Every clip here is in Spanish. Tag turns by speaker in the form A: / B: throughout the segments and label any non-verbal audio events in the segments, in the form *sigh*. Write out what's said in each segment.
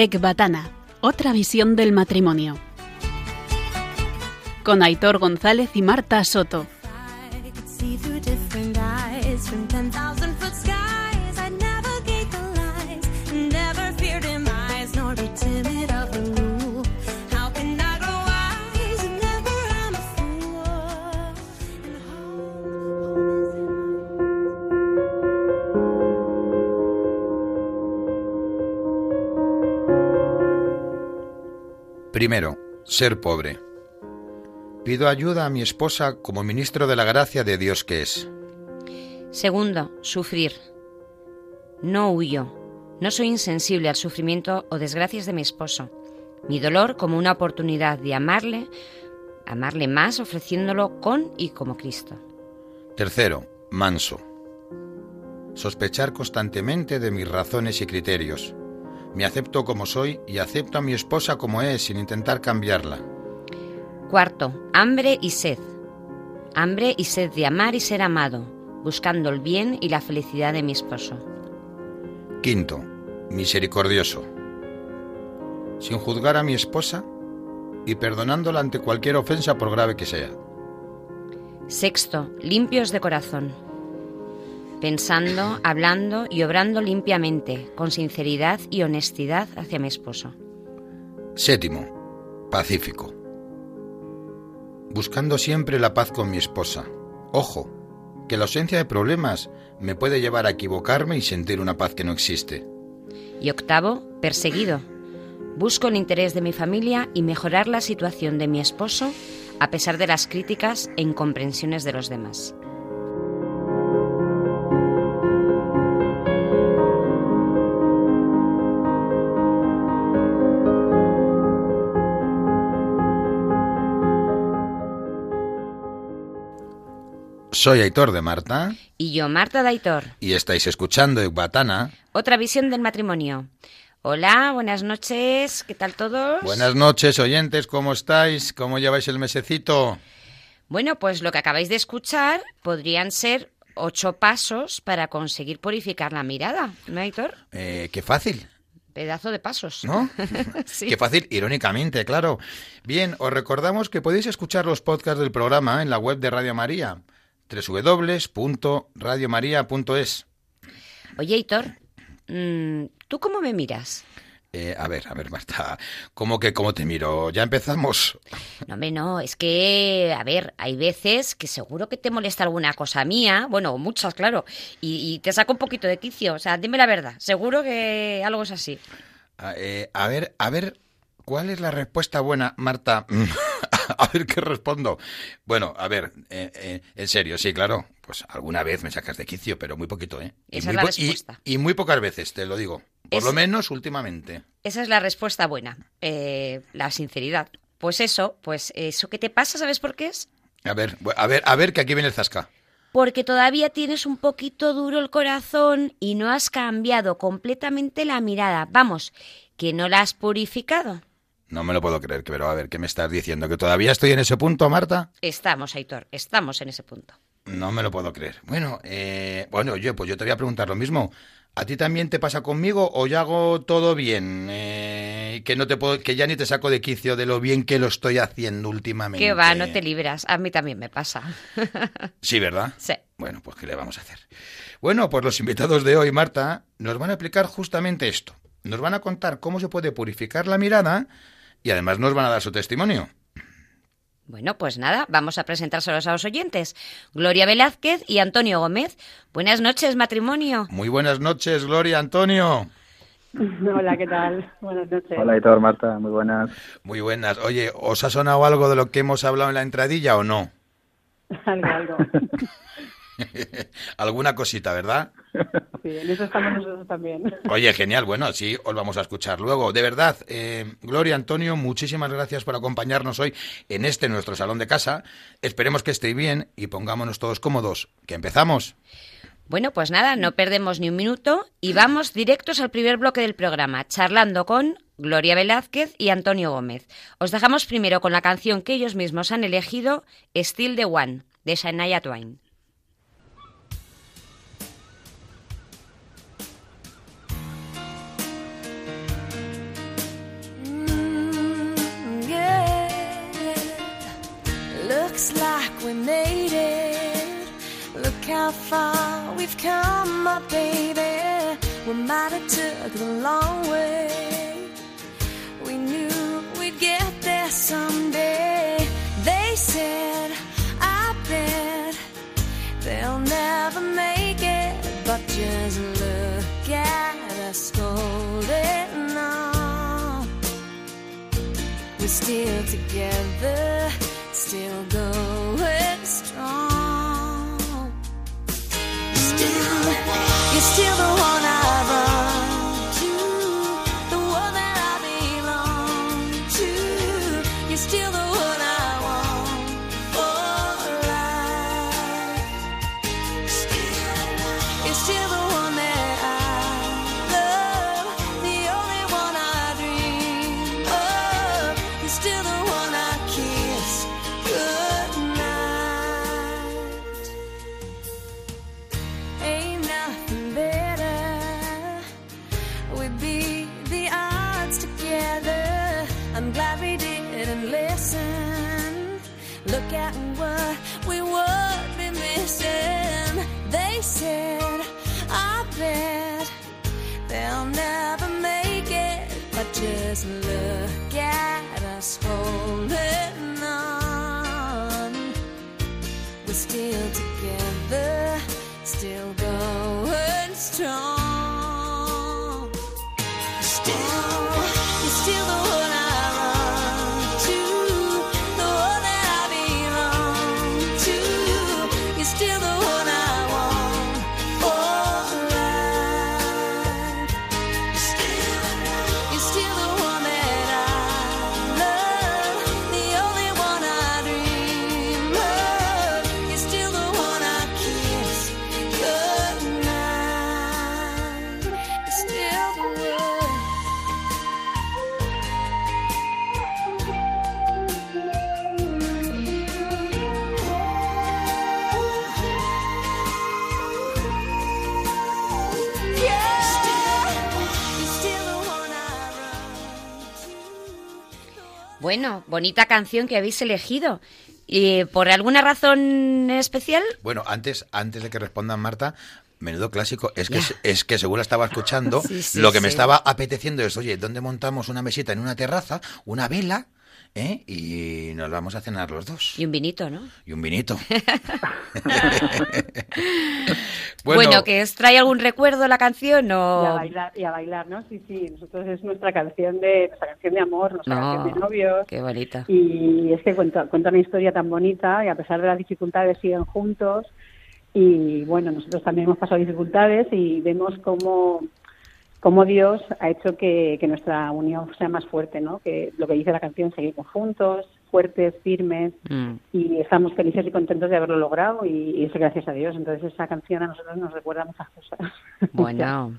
A: Ecbatana, otra visión del matrimonio. Con Aitor González y Marta Soto.
B: Primero, ser pobre. Pido ayuda a mi esposa como ministro de la gracia de Dios que es.
C: Segundo, sufrir. No huyo. No soy insensible al sufrimiento o desgracias de mi esposo. Mi dolor como una oportunidad de amarle, amarle más ofreciéndolo con y como Cristo.
B: Tercero, manso. Sospechar constantemente de mis razones y criterios. Me acepto como soy y acepto a mi esposa como es sin intentar cambiarla.
C: Cuarto, hambre y sed. Hambre y sed de amar y ser amado, buscando el bien y la felicidad de mi esposo.
B: Quinto, misericordioso. Sin juzgar a mi esposa y perdonándola ante cualquier ofensa por grave que sea.
C: Sexto, limpios de corazón pensando, hablando y obrando limpiamente, con sinceridad y honestidad hacia mi esposo.
B: Séptimo, pacífico. Buscando siempre la paz con mi esposa. Ojo, que la ausencia de problemas me puede llevar a equivocarme y sentir una paz que no existe.
C: Y octavo, perseguido. Busco el interés de mi familia y mejorar la situación de mi esposo a pesar de las críticas e incomprensiones de los demás.
B: Soy Aitor de Marta.
C: Y yo, Marta de Aitor.
B: Y estáis escuchando Ecbatana.
C: Otra visión del matrimonio. Hola, buenas noches. ¿Qué tal todos?
B: Buenas noches, oyentes. ¿Cómo estáis? ¿Cómo lleváis el mesecito?
C: Bueno, pues lo que acabáis de escuchar podrían ser ocho pasos para conseguir purificar la mirada, ¿no, Aitor?
B: Eh, qué fácil
C: pedazo de pasos.
B: ¿No? *laughs* sí. Qué fácil, irónicamente, claro. Bien, os recordamos que podéis escuchar los podcasts del programa en la web de Radio María www.radiomaria.es.
C: Oye, Hitor, mm, ¿tú cómo me miras?
B: Eh, a ver, a ver, Marta, ¿cómo que cómo te miro? ¿Ya empezamos?
C: No, hombre, no, es que, a ver, hay veces que seguro que te molesta alguna cosa mía, bueno, muchas, claro, y, te saco un poquito de quicio, o sea, dime la verdad, seguro que algo es así.
B: a eh, ver, a ver, ¿cuál es la respuesta buena, Marta? *laughs* *laughs* a ver qué respondo. Bueno, a ver, eh, eh, en serio, sí, claro. Pues alguna vez me sacas de quicio, pero muy poquito, ¿eh?
C: Esa es la respuesta.
B: Y, muy pocas veces, te lo digo. Por lo menos últimamente.
C: Esa es la respuesta buena, eh, la sinceridad. Pues eso, pues eso que te pasa, ¿sabes por qué es?
B: A ver, a ver, a ver, que aquí viene el zasca.
C: Porque todavía tienes un poquito duro el corazón y no has cambiado completamente la mirada. Vamos, que no la has purificado.
B: No me lo puedo creer, pero a ver, ¿qué me estás diciendo? ¿Que todavía estoy en ese punto, Marta?
C: Estamos, Aitor, estamos en ese punto.
B: No me lo puedo creer. Bueno, eh, bueno, yo, pues yo te voy a preguntar lo mismo. ¿A ti también te pasa conmigo o ya hago todo bien? Eh, que no te puedo, que ya ni te saco de quicio de lo bien que lo estoy haciendo últimamente.
C: Que va, no te libras. A mí también me pasa. *laughs*
B: sí, ¿verdad?
C: Sí.
B: Bueno, pues ¿qué le vamos a hacer? Bueno, pues los invitados de hoy, Marta, nos van a explicar justamente esto. Nos van a contar cómo se puede purificar la mirada y además nos van a dar su testimonio.
C: Bueno, pues nada, vamos a presentárselos a los oyentes. Gloria Velázquez y Antonio Gómez. Buenas noches, matrimonio.
B: Muy buenas noches, Gloria, Antonio.
D: Hola, ¿qué tal? Buenas noches.
E: Hola, Hitor, Marta, muy buenas.
B: Muy buenas. Oye, ¿os ha sonado algo de lo que hemos hablado en la entradilla o no? *laughs*
D: algo, algo. *laughs* *laughs*
B: Alguna cosita, ¿verdad? *laughs*
D: Sí, en eso estamos nosotros también. *laughs*
B: Oye, genial, bueno, sí, os vamos a escuchar luego. De verdad, eh, Gloria, Antonio, muchísimas gracias por acompañarnos hoy en este nuestro salón de casa. Esperemos que estéis bien y pongámonos todos cómodos. ¿Que empezamos?
C: Bueno, pues nada, no perdemos ni un minuto y vamos directos al primer bloque del programa, charlando con Gloria Velázquez y Antonio Gómez. Os dejamos primero con la canción que ellos mismos han elegido, Still the One, de Shania Twain. Looks like we made it.
E: Look how far we've come, my baby. We might have took the long way. We knew we'd get there someday. They said, I bet they'll never make it. But just look at us holding on. We're still together still going strong. Still, you're still the just look at us holding on. We're still together, still going strong.
C: Bueno, bonita canción que habéis elegido. ¿Y por alguna razón especial?
B: Bueno, antes, antes de que respondan Marta, menudo clásico, es que, es que según la estaba escuchando, *laughs*
C: Sí, sí,
B: lo que me estaba apeteciendo es, oye, ¿dónde montamos una mesita en una terraza, una vela, ¿eh? y nos vamos a cenar los dos?
C: Y un vinito, ¿no?
B: Y un vinito. *laughs* *laughs*
C: Bueno, ¿que os trae algún recuerdo la canción
D: Y a
C: o...?
D: bailar, y a bailar, ¿no? Sí, sí, nosotros es nuestra canción de, nuestra canción de amor, nuestra
C: No,
D: canción de novios.
C: qué bonita.
D: Y es que cuenta, cuenta una historia tan bonita y a pesar de las dificultades siguen juntos. Y bueno, nosotros también hemos pasado dificultades y vemos cómo, cómo Dios ha hecho que, que nuestra unión sea más fuerte, ¿no? Que lo que dice la canción, seguimos juntos, fuertes, firmes
C: Mm.
D: y estamos felices y contentos de haberlo logrado y, y eso gracias a Dios. Entonces esa canción a nosotros nos recuerda muchas cosas. *laughs*
C: Bueno,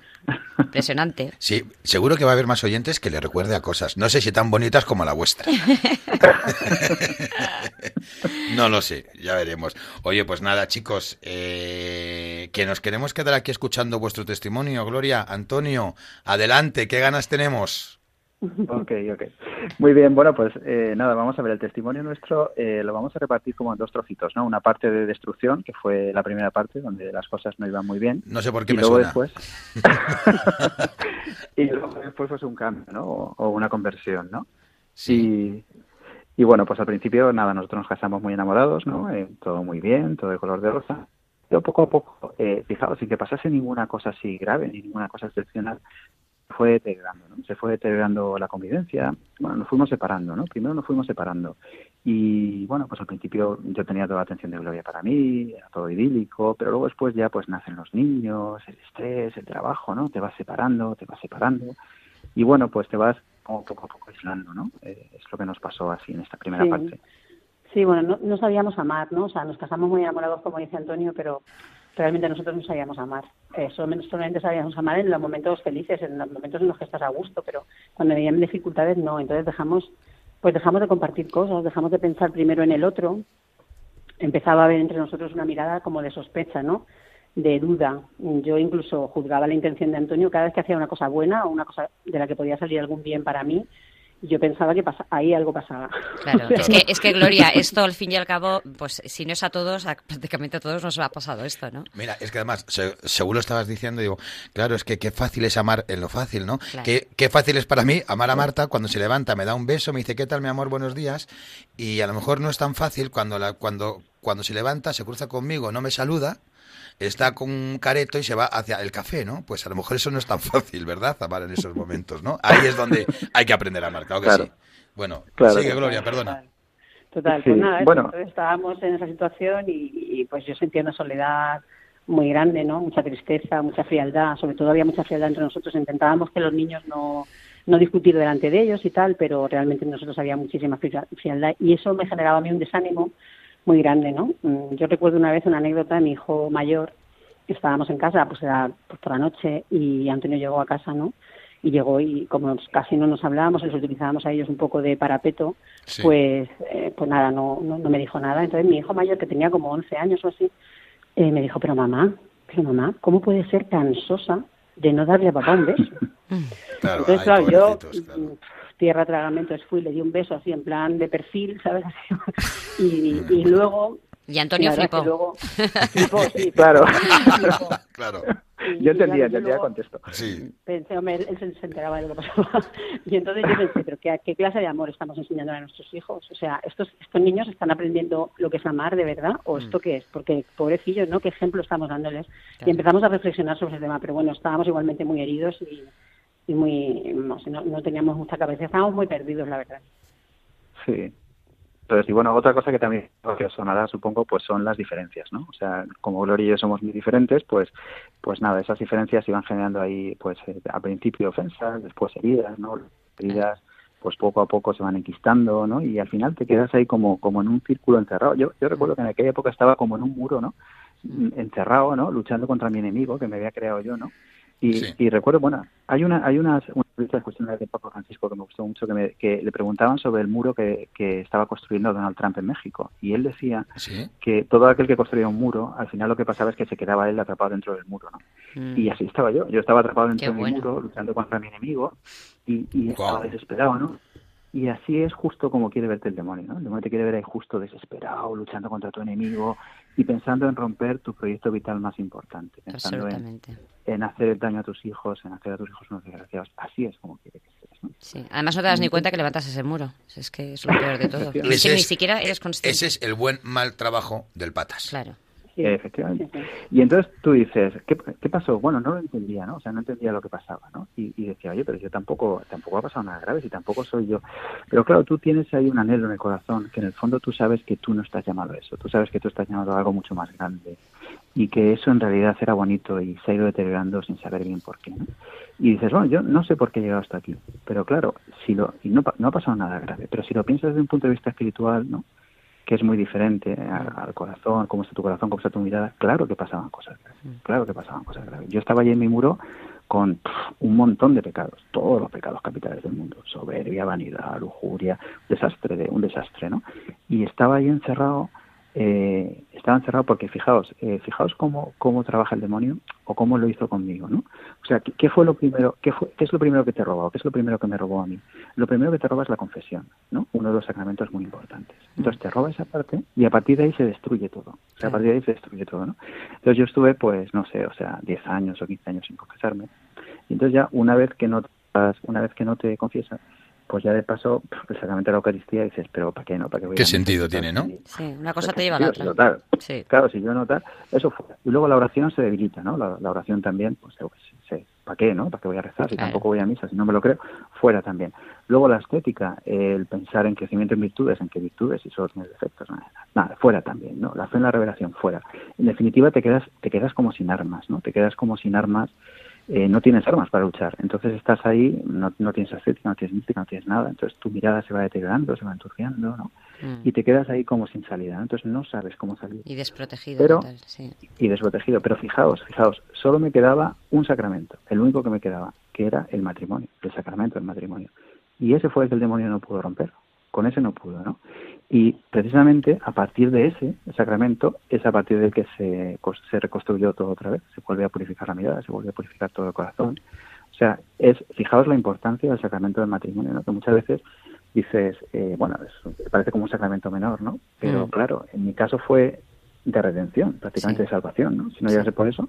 C: impresionante. *laughs*
B: Sí, seguro que va a haber más oyentes que le recuerde a cosas. No sé si tan bonitas como la vuestra. *laughs* no lo sé, ya veremos. Oye, pues nada, chicos, eh, que nos queremos quedar aquí escuchando vuestro testimonio. Gloria, Antonio, adelante, ¿qué ganas tenemos?
F: Ok, ok. Muy bien, bueno, pues eh, nada, vamos a ver el testimonio nuestro, eh, lo vamos a repartir como en dos trocitos, ¿no? Una parte de destrucción, que fue la primera parte, donde las cosas no iban muy bien.
B: No sé por qué
F: y
B: me
F: luego
B: suena.
F: después *laughs* *laughs* y luego después pues un cambio, ¿no? O, o una conversión, ¿no?
B: Sí.
F: Y, y bueno, pues al principio, nada, nosotros nos casamos muy enamorados, ¿no? Eh, todo muy bien, todo de color de rosa. Pero poco a poco, eh, fijaos, sin que pasase ninguna cosa así grave, ni ninguna cosa excepcional, fue deteriorando, ¿no? Se fue deteriorando la convivencia, bueno, nos fuimos separando, ¿no? Primero nos fuimos separando. Y bueno, pues al principio yo tenía toda la atención de Gloria para mí, era todo idílico, pero luego después ya pues nacen los niños, el estrés, el trabajo, ¿no? Te vas separando, te vas separando. Y bueno, pues te vas como poco a poco aislando, ¿no? Eh, es lo que nos pasó así en esta primera
D: Sí.
F: parte.
D: Sí, bueno, no, no sabíamos amar, ¿no? O sea, nos casamos muy enamorados, como dice Antonio, pero realmente nosotros no sabíamos amar. Eh, solamente, solamente sabíamos amar en los momentos felices, en los momentos en los que estás a gusto, pero cuando venían dificultades no. Entonces dejamos, pues dejamos de compartir cosas, dejamos de pensar primero en el otro. Empezaba a haber entre nosotros una mirada como de sospecha, ¿no? De duda. Yo incluso juzgaba la intención de Antonio cada vez que hacía una cosa buena o una cosa de la que podía salir algún bien para mí yo pensaba que pasa, ahí algo pasaba.
C: Claro, *laughs* es que, es que Gloria, esto al fin y al cabo, pues si no es a todos, a- prácticamente a todos nos ha pasado esto, ¿no?
B: Mira, es que además, se- seguro estabas diciendo, digo, claro, es que qué fácil es amar en lo fácil, ¿no?
C: Claro.
B: Qué, qué fácil es para mí amar a Marta cuando se levanta, me da un beso, me dice, ¿qué tal, mi amor? Buenos días. Y a lo mejor no es tan fácil cuando, la, cuando, cuando se levanta, se cruza conmigo, no me saluda, está con un careto y se va hacia el café, ¿no? Pues a lo mejor eso no es tan *laughs* fácil, ¿verdad? Amar en esos momentos, ¿no? Ahí es donde hay que aprender a amar, claro que
F: Claro.
B: sí. Bueno,
F: Claro.
B: sigue Gloria, perdona.
D: Total,
F: Sí,
D: pues nada, eso,
F: bueno.
D: entonces estábamos en esa situación y, y, pues yo sentía una soledad muy grande, ¿no? Mucha tristeza, mucha frialdad, sobre todo había mucha frialdad entre nosotros. Intentábamos que los niños no, no discutir delante de ellos y tal, pero realmente en nosotros había muchísima fria- frialdad y eso me generaba a mí un desánimo muy grande, ¿no? Mm, Yo recuerdo una vez una anécdota de mi hijo mayor, estábamos en casa, pues era pues, por la noche y Antonio llegó a casa, ¿no? Y llegó y como casi no nos hablábamos, les utilizábamos a ellos un poco de parapeto,
B: Sí.
D: pues eh, pues nada, no, no, no me dijo nada. Entonces mi hijo mayor, que tenía como 11 años o así, eh, me dijo, pero mamá, pero mamá, ¿cómo puede ser tan sosa de no darle a papá un beso? *laughs*
B: Claro,
D: Entonces,
B: ay,
D: claro, yo,
B: claro.
D: Mm, tierra tragamentos, fui, le di un beso así en plan de perfil, ¿sabes? *laughs* y, y luego...
C: Y Antonio flipó.
D: luego- *laughs* flipó, sí,
F: Claro.
D: flipó.
B: Claro, *laughs*
D: Y-
F: Yo entendía, entendía el contexto.
B: sí.
D: Pensé, hombre, él se, se enteraba de lo que pasaba. Y entonces yo pensé, pero ¿qué, qué clase de amor estamos enseñando a nuestros hijos? O sea, estos, estos niños están aprendiendo lo que es amar de verdad o esto qué es? Porque pobrecillos, ¿no? ¿Qué ejemplo estamos dándoles?
C: Claro.
D: Y empezamos a reflexionar sobre ese tema, pero bueno, estábamos igualmente muy heridos y, y muy, no, no, teníamos mucha cabeza, estábamos muy perdidos, la verdad.
F: Sí. Entonces, y bueno, otra cosa que también os sonará, supongo, pues son las diferencias, ¿no? O sea, como Gloria y yo somos muy diferentes, pues, pues nada, esas diferencias iban generando ahí, pues, eh, al principio ofensas, después heridas, ¿no? Heridas, pues poco a poco se van enquistando, ¿no? Y al final te quedas ahí como, como en un círculo encerrado. Yo, yo recuerdo que en aquella época estaba como en un muro, ¿no? Encerrado, ¿no? Luchando contra mi enemigo que me había creado yo, ¿no? Y,
B: Sí.
F: y recuerdo, bueno, hay una hay unas, unas cuestiones de Papa Francisco que me gustó mucho, que, me- que le preguntaban sobre el muro que, que estaba construyendo Donald Trump en México. Y él decía
B: Sí,
F: que todo aquel que construía un muro, al final lo que pasaba es que se quedaba él atrapado dentro del muro, ¿no?
C: Mm.
F: Y así estaba yo. Yo estaba atrapado dentro
C: Qué
F: de mi
C: bueno.
F: muro, luchando contra mi enemigo, y, y estaba desesperado, ¿no? Y así es justo como quiere verte el demonio, ¿no? El demonio te quiere ver ahí justo desesperado, luchando contra tu enemigo y pensando en romper tu proyecto vital más importante, pensando en,
C: Absolutamente.
F: en hacer daño a tus hijos, en hacer a tus hijos unos desgraciados. Así es como quiere que seas, ¿no?
C: Sí. Además no te das ni cuenta que levantas ese muro. Es que es lo peor de todo. *laughs* Y es que ni siquiera eres consciente.
B: Ese es el buen mal trabajo del patas.
C: Claro.
D: Sí,
F: Efectivamente.
D: sí.
F: Y entonces tú dices, ¿qué, qué pasó? Bueno, no lo entendía, ¿no? O sea, no entendía lo que pasaba, ¿no? Y, y decía, oye, pero yo tampoco, tampoco ha pasado nada grave, si tampoco soy yo. Pero claro, tú tienes ahí un anhelo en el corazón, que en el fondo tú sabes que tú no estás llamado a eso, tú sabes que tú estás llamado a algo mucho más grande y que eso en realidad era bonito y se ha ido deteriorando sin saber bien por qué, ¿no? Y dices, bueno, yo no sé por qué he llegado hasta aquí, pero claro, si lo, y no, no ha pasado nada grave, pero si lo piensas desde un punto de vista espiritual, ¿no? Que es muy diferente a- al corazón, cómo está tu corazón, cómo está tu mirada, claro que pasaban cosas graves, claro que pasaban cosas graves. Yo estaba allí en mi muro con pff, un montón de pecados, todos los pecados capitales del mundo, soberbia, vanidad, lujuria, desastre, de, un desastre, ¿no? Y estaba ahí encerrado, eh, estaba encerrado porque fijaos, eh, fijaos cómo, cómo trabaja el demonio o cómo lo hizo conmigo, ¿no? O sea, ¿qué, qué fue lo primero, qué, fue, qué es lo primero que te robó? ¿Qué es lo primero que me robó a mí? Lo primero que te roba es la confesión, ¿no? Uno de los sacramentos muy importantes. Entonces te roba esa parte y a partir de ahí se destruye todo. O sea, a partir de ahí se destruye todo, ¿no? Entonces yo estuve, pues, no sé, o sea, 10 años o 15 años sin confesarme. Y entonces ya una vez que no una vez que no te confiesas, pues ya de paso el sacramento de la Eucaristía dices, pero ¿para qué no? ¿Para qué voy
B: ¿Qué
F: a
B: sentido tiene, no?
C: Sí, una cosa
F: Pues,
C: te lleva a la otra.
F: si total.
C: Sí.
F: Claro, si yo no tal, eso fue. Y luego la oración se debilita, ¿no? La, la oración también, pues, sé, ¿para qué, no? ¿Para qué voy a rezar si
C: Claro.
F: tampoco voy a misa? Si no me lo creo, fuera también. Luego la estética, el pensar en crecimiento en virtudes, en qué virtudes y solo tienes defectos, nada, nada, fuera también, ¿no? La fe en la revelación, fuera. En definitiva, te quedas, te quedas como sin armas, ¿no? Te quedas como sin armas eh, no tienes armas para luchar. Entonces estás ahí, no, no tienes ascética, no tienes mística, no tienes nada. Entonces tu mirada se va deteriorando, se va enturciando, ¿no?
C: Mm.
F: Y te quedas ahí como sin salida. ¿no? Entonces no sabes cómo salir.
C: Y desprotegido.
F: Pero-
C: total, sí.
F: Y desprotegido. Pero fijaos, fijaos, solo me quedaba un sacramento, el único que me quedaba, que era el matrimonio, el sacramento del matrimonio. Y ese fue el que el demonio no pudo romper. Con ese no pudo, ¿no? Y precisamente a partir de ese sacramento es a partir del que se, se reconstruyó todo otra vez, se vuelve a purificar la mirada, se vuelve a purificar todo el corazón, sea, es, fijaos la importancia del sacramento del matrimonio, ¿no? Que muchas veces dices, eh, bueno, es- parece como un sacramento menor, ¿no? Pero
C: Mm.
F: claro, en mi caso fue de redención, prácticamente
C: Sí.
F: de salvación, ¿no? Si no llegase por eso.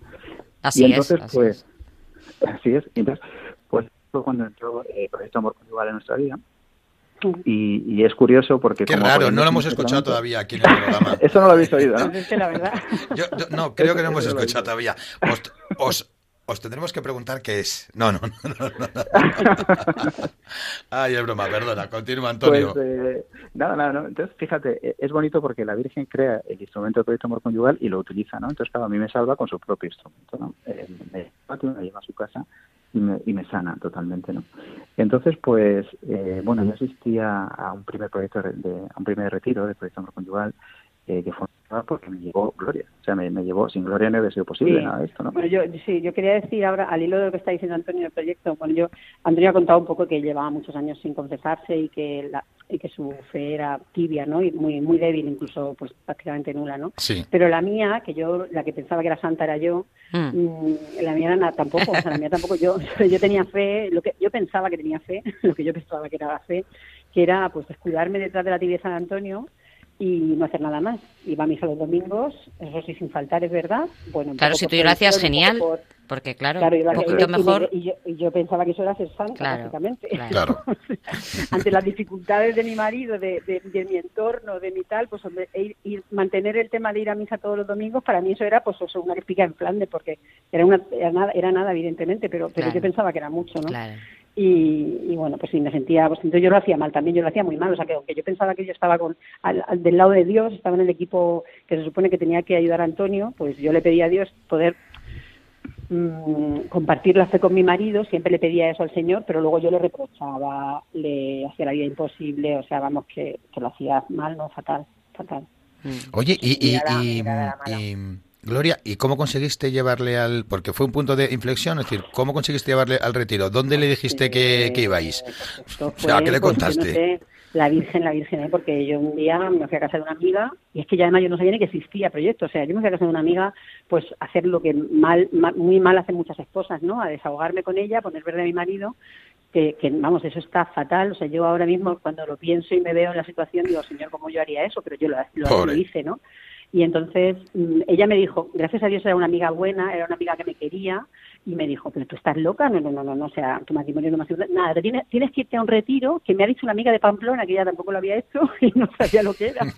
C: Así
F: y
C: es,
F: entonces,
C: así
F: pues,
C: es. *laughs*
F: así es. Y entonces, pues fue cuando entró eh, el proyecto Amor Conyugal en nuestra vida. Y, y es curioso porque...
B: Qué
F: como
B: raro, no lo hemos escuchado todavía aquí en el programa. *laughs*
F: Eso no lo habéis oído, ¿no?
D: Pues es que la verdad.
B: Yo- yo- no, creo que no hemos escuchado todavía. Os, os, os tendremos que preguntar qué es. No, no, no, no. no, no. *laughs* Ay, es broma, perdona. Continúa, Antonio.
F: Pues eh, nada, nada, no. Entonces, fíjate, eh, es bonito porque la Virgen crea el instrumento del proyecto amor conyugal y lo utiliza, ¿no? Entonces, claro, a mí me salva con su propio instrumento, ¿no? Eh, me, me lleva a su casa y me, y me sana totalmente, ¿no? Entonces, pues, eh, bueno, yo asistía a un primer proyecto, de, de- a un primer retiro del proyecto amor conyugal eh, que fue porque me llevó Gloria. O sea, me, me llevó, sin Gloria no hubiera sido posible
D: Sí.
F: nada de esto, ¿no?
D: Bueno, yo sí, yo quería decir ahora, al hilo de lo que está diciendo Antonio del proyecto, bueno, yo, Antonio ha contado un poco que llevaba muchos años sin confesarse y que la, y que su fe era tibia, ¿no? Y muy muy débil, incluso pues prácticamente nula, ¿no?
B: Sí.
D: Pero la mía, que yo, la que pensaba que era santa era yo,
C: Mm.
D: mm, la mía era na- tampoco, o sea, la mía tampoco yo, *laughs* yo tenía fe, lo que yo pensaba que tenía fe, *laughs* lo que yo pensaba que era la fe, que era pues descuidarme detrás de la tibieza de Antonio y no hacer nada más. Iba a misa los domingos, eso sí, sin faltar, es verdad. Bueno,
C: Claro, si tú lo hacías genial,
D: por-
C: porque claro,
D: Claro,
C: un
D: iba a-
C: poquito
D: y- y-
C: mejor.
D: Y, yo, y yo pensaba que eso era ser santa,
C: Claro,
D: básicamente.
C: claro. *laughs*
D: Ante las dificultades de mi marido, de, de- de mi entorno, de mi tal, pues hombre, ir, ir- mantener el tema de ir a misa todos los domingos, para mí eso era pues eso, una espiga en Flandes, porque era, una, era, nada, era nada, evidentemente, pero, pero
C: Claro.
D: yo pensaba que era mucho, ¿no?
C: Claro.
D: Y, y bueno, pues sí, me sentía, pues entonces yo lo hacía mal también, yo lo hacía muy mal, o sea que aunque yo pensaba que yo estaba con, al, al- del lado de Dios, estaba en el equipo que se supone que tenía que ayudar a Antonio, pues yo le pedía a Dios poder mm, compartir la fe con mi marido, siempre le pedía eso al Señor, pero luego yo le reprochaba, le hacía la vida imposible, o sea, vamos, que, que lo hacía mal, no, fatal, fatal.
B: Oye, y, Gloria, ¿y cómo conseguiste llevarle al...? Porque fue un punto de inflexión, es decir, ¿cómo conseguiste llevarle al retiro? ¿Dónde le dijiste que, que ibais?
D: Eh,
B: O sea, ¿qué le
D: no
B: contaste?
D: sé, la Virgen, la Virgen, ¿eh? porque yo un día me fui a casa de una amiga y es que ya además yo no sabía ni que existía proyecto. O sea, yo me fui a casa de una amiga, pues a hacer lo que mal, ma- muy mal hacen muchas esposas, ¿no? A desahogarme con ella, poner verde a mi marido. Que, que, vamos, eso está fatal. O sea, yo ahora mismo cuando lo pienso y me veo en la situación, digo, Señor, ¿cómo yo haría eso? Pero yo lo, lo,
B: Pobre.
D: lo hice, ¿no? Y entonces mm, ella me dijo, gracias a Dios era una amiga buena, era una amiga que me quería, y me dijo, pero tú estás loca, no, no, no, no, no, o sea, tu matrimonio no me asegura nada, te tienes, tienes que irte a un retiro, que me ha dicho una amiga de Pamplona, que ella tampoco lo había hecho *laughs* y no sabía lo que era. *laughs*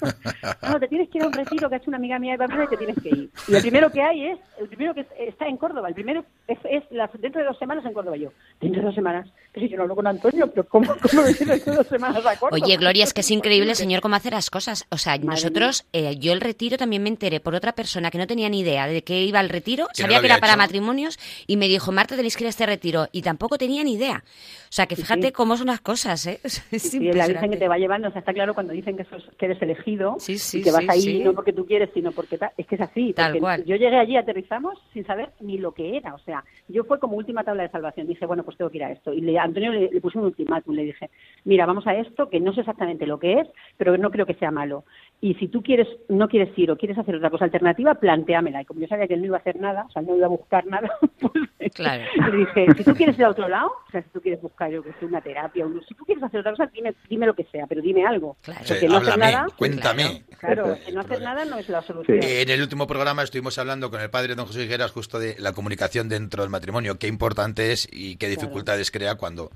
D: No, te tienes que ir a un retiro que ha hecho una amiga mía de Pamplona y te tienes que ir. Y el primero que hay es, el primero que está en Córdoba, el primero es, es la- dentro de dos semanas en Córdoba yo. Dentro de dos semanas, pero si yo no hablo con Antonio, pero ¿cómo, cómo me dentro de dos semanas a Córdoba?
C: Oye, Gloria, es que es increíble, señor, cómo hace las cosas. O sea,
D: Madre
C: nosotros, eh, yo el retiro también me enteré por otra persona que no tenía ni idea de que iba al retiro,
B: Que
C: sabía que era para matrimonios y me dijo, Marta, tenéis que ir a este retiro. Y tampoco tenía ni idea. O sea, que fíjate
D: sí.
C: cómo son las cosas, ¿eh? *laughs* Es
D: sí, la. Virgen que te va llevando, o sea, está claro cuando dicen que, sos- que eres elegido
C: Sí, sí,
D: y que vas ahí no porque tú quieres, sino porque ta- es que es así.
C: Tal cual.
D: Yo llegué allí, aterrizamos sin saber ni lo que era, o sea, yo fue como última tabla de salvación. Dije, bueno, pues tengo que ir a esto. Y le, a Antonio le, le puse un ultimátum, le dije, mira, vamos a esto, que no sé exactamente lo que es, pero no creo que sea malo. Y si tú quieres, no quieres ir o quieres hacer otra cosa alternativa, planteámela. Y como yo sabía que él no iba a hacer nada, o sea, no iba a buscar nada, *laughs* pues
C: Claro. *laughs*
D: le dije, si tú quieres ir a otro lado, o sea, si tú quieres buscar, yo que sé, una terapia, un- si tú quieres hacer otra cosa, dime, dime lo que sea, pero dime algo.
C: Claro.
B: Sí,
D: Porque no hacer nada,
B: cuéntame.
D: claro, que no hacer nada no es la solución.
B: En el último programa estuvimos hablando con el padre don José Higueras justo de la comunicación dentro del matrimonio, qué importante es y qué dificultades crea cuando,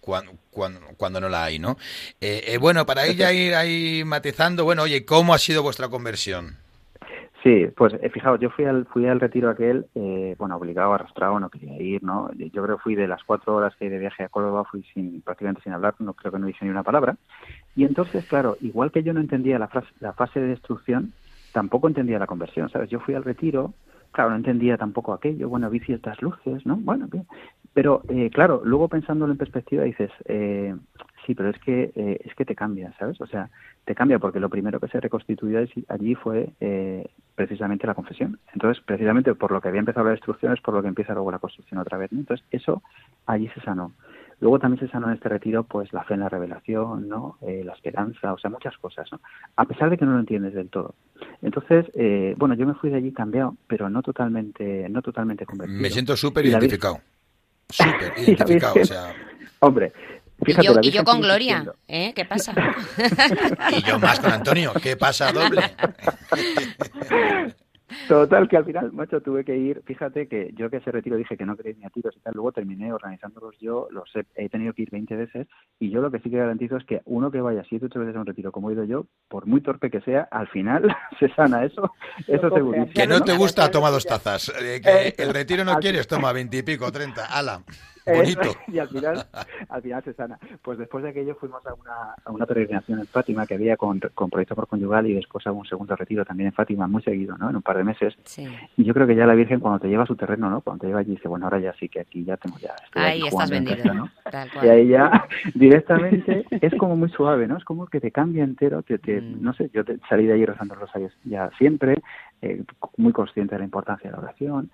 B: cuando, cuando, cuando no la hay, ¿no? Eh, eh, bueno, para ella ir ahí matizando, bueno, oye, ¿cómo ha sido vuestra conversión?
F: Sí, pues eh, fijaos, yo fui al fui al retiro aquel, eh, bueno, obligado, arrastrado, no quería ir, ¿no? Yo creo que fui de las cuatro horas que hay de viaje a Córdoba, fui sin prácticamente sin hablar, no creo que no hice ni una palabra. Y entonces, claro, igual que yo no entendía la, frase, la fase de destrucción, tampoco entendía la conversión, ¿sabes? Yo fui al retiro, claro, no entendía tampoco aquello, bueno, vi ciertas luces, ¿no? Bueno, bien. Pero, eh, claro, luego pensándolo en perspectiva dices, eh, sí, pero es que, eh, es que te cambia, ¿sabes? O sea, te cambia porque lo primero que se reconstituyó allí- fue eh, precisamente la confesión. Entonces, precisamente por lo que había empezado la destrucción es por lo que empieza luego la construcción otra vez. ¿no? Entonces, eso allí se sanó. Luego también se sanó en este retiro pues la fe en la revelación, ¿no? Eh, la esperanza, o sea, muchas cosas, ¿no? A pesar de que no lo entiendes del todo. Entonces, eh, bueno, yo me fui de allí cambiado, pero no totalmente, no totalmente convertido.
B: Me siento súper identificado. súper *laughs* identificado. O
F: Virgen-
B: sea,
F: Hombre,
C: Y yo, y con Gloria. ¿eh? ¿Qué pasa? *laughs*
B: y yo más con Antonio. ¿Qué pasa doble? *laughs*
F: Total, que al final, macho, tuve que ir. Fíjate que yo que ese retiro dije que no quería ir ni a tiros y tal. Luego terminé organizándolos yo. Los he, he tenido que ir 20 veces. Y yo lo que sí que garantizo es que uno que vaya 7 8 veces a un retiro, como he ido yo, por muy torpe que sea, al final *laughs* se sana eso. Eso
D: coge,
F: segurísimo.
B: Que no te
F: ¿no?
B: gusta, toma dos tazas. Eh, que el retiro no quieres, toma veintipico, treinta. Ala, bonito.
F: Eso, *laughs* y al final, al final se sana. Pues después de aquello fuimos a una, a una peregrinación en Fátima que había con, con Proyecto por Conyugal y después a un segundo retiro también en Fátima, muy seguido, ¿no? En un par de meses.
C: Sí.
F: Y yo creo que ya la Virgen cuando te lleva a su terreno, ¿no? Cuando te lleva allí dice, bueno, ahora ya sí que aquí ya tengo ya. estoy
C: Ahí estás vendido.
F: casa, ¿no?
C: Tal
F: Y ahí ya *laughs* directamente es como muy suave, ¿no? Es como que te cambia entero, te, te-
C: Mm.
F: no sé, yo te- salí de allí rezando los rosarios ya siempre, eh, muy consciente de la importancia de la oración,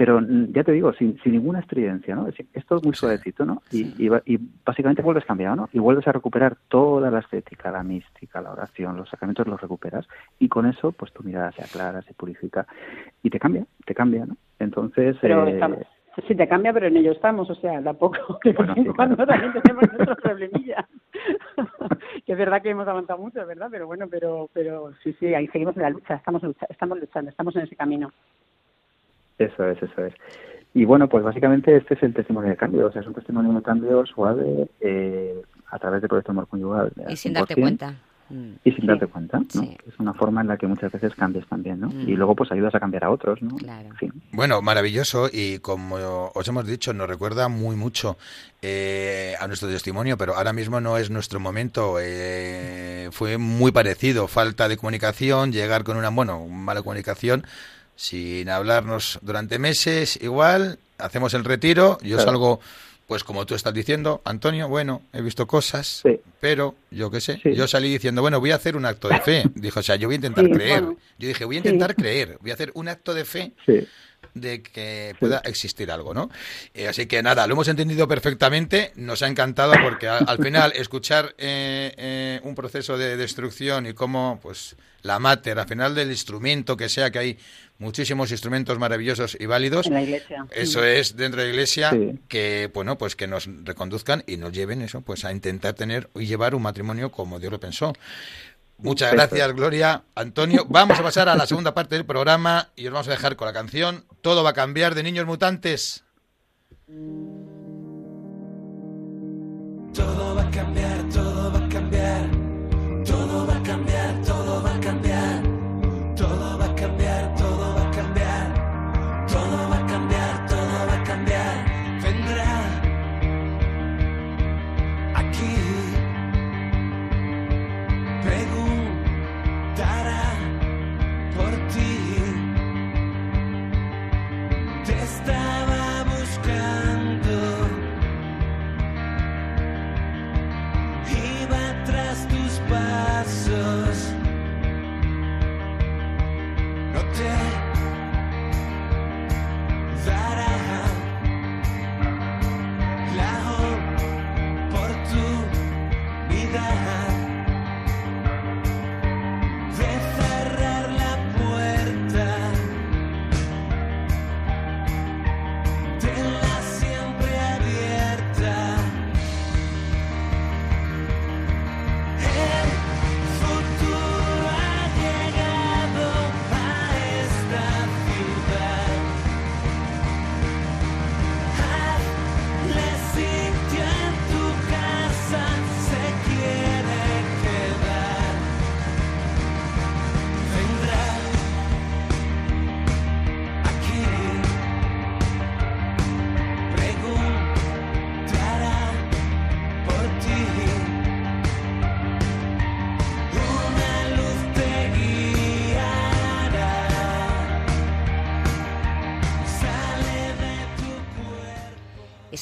F: pero mm, ya te digo, sin, sin ninguna estridencia, ¿no? Es, es todo muy suavecito, ¿no? Y, y, va- y básicamente vuelves cambiado, ¿no? Y vuelves a recuperar toda la estética, la mística, la oración, los sacramentos los recuperas y con eso pues tu mirada se aclara, se purifica y te cambia, te cambia, ¿no? Entonces,
D: Pero
F: eh,
D: estamos, sí te cambia, pero en ello estamos, o sea, tampoco, *laughs*
F: Bueno, sí, *laughs*
D: cuando
F: claro.
D: también tenemos *laughs* nuestros problemillas. que es verdad que hemos avanzado mucho, es verdad, pero bueno, pero pero sí, sí, ahí seguimos en la lucha, estamos lucha, estamos luchando, estamos en ese camino.
F: Eso es, eso es. Y bueno, pues básicamente este es el testimonio de cambio, o sea, es un testimonio de cambio suave eh, a través del proyecto Amor Conyugal.
C: Y
F: al
C: sin darte
F: 100%,
C: cuenta. Mm.
F: Y sin darte cuenta, ¿no?
C: Sí.
F: Es una forma en la que muchas veces cambias también, ¿no?
C: Mm.
F: Y luego pues ayudas a cambiar a otros, ¿no?
C: Claro.
B: Bueno, maravilloso y como os hemos dicho, nos recuerda muy mucho eh, a nuestro testimonio, pero ahora mismo no es nuestro momento. eh, fue muy parecido, falta de comunicación, llegar con una, bueno, mala comunicación, sin hablarnos durante meses, igual, hacemos el retiro, yo
F: Claro.
B: salgo, pues como tú estás diciendo, Antonio, bueno, he visto cosas,
F: Sí.
B: pero yo qué sé,
F: Sí.
B: yo salí diciendo, bueno, voy a hacer un acto de *laughs* fe. Dijo, o sea, yo voy a intentar
D: Sí,
B: creer.
D: bueno.
B: Yo dije, voy a intentar creer, voy a hacer un acto de fe
F: Sí.
B: De que pueda existir algo, ¿no? Eh, así que nada, lo hemos entendido perfectamente, nos ha encantado porque a- al final escuchar eh, eh, un proceso de destrucción y cómo, pues, la mater, al final del instrumento que sea, que hay muchísimos instrumentos maravillosos y válidos,
D: En la iglesia.
B: eso es dentro de la iglesia
F: Sí.
B: que, bueno, pues que nos reconduzcan y nos lleven eso, pues a intentar tener y llevar un matrimonio como Dios lo pensó. Muchas gracias, Gloria. Antonio, vamos a pasar a la segunda parte del programa y os vamos a dejar con la canción Todo va a cambiar de Niños Mutantes.
G: Todo va a cambiar, todo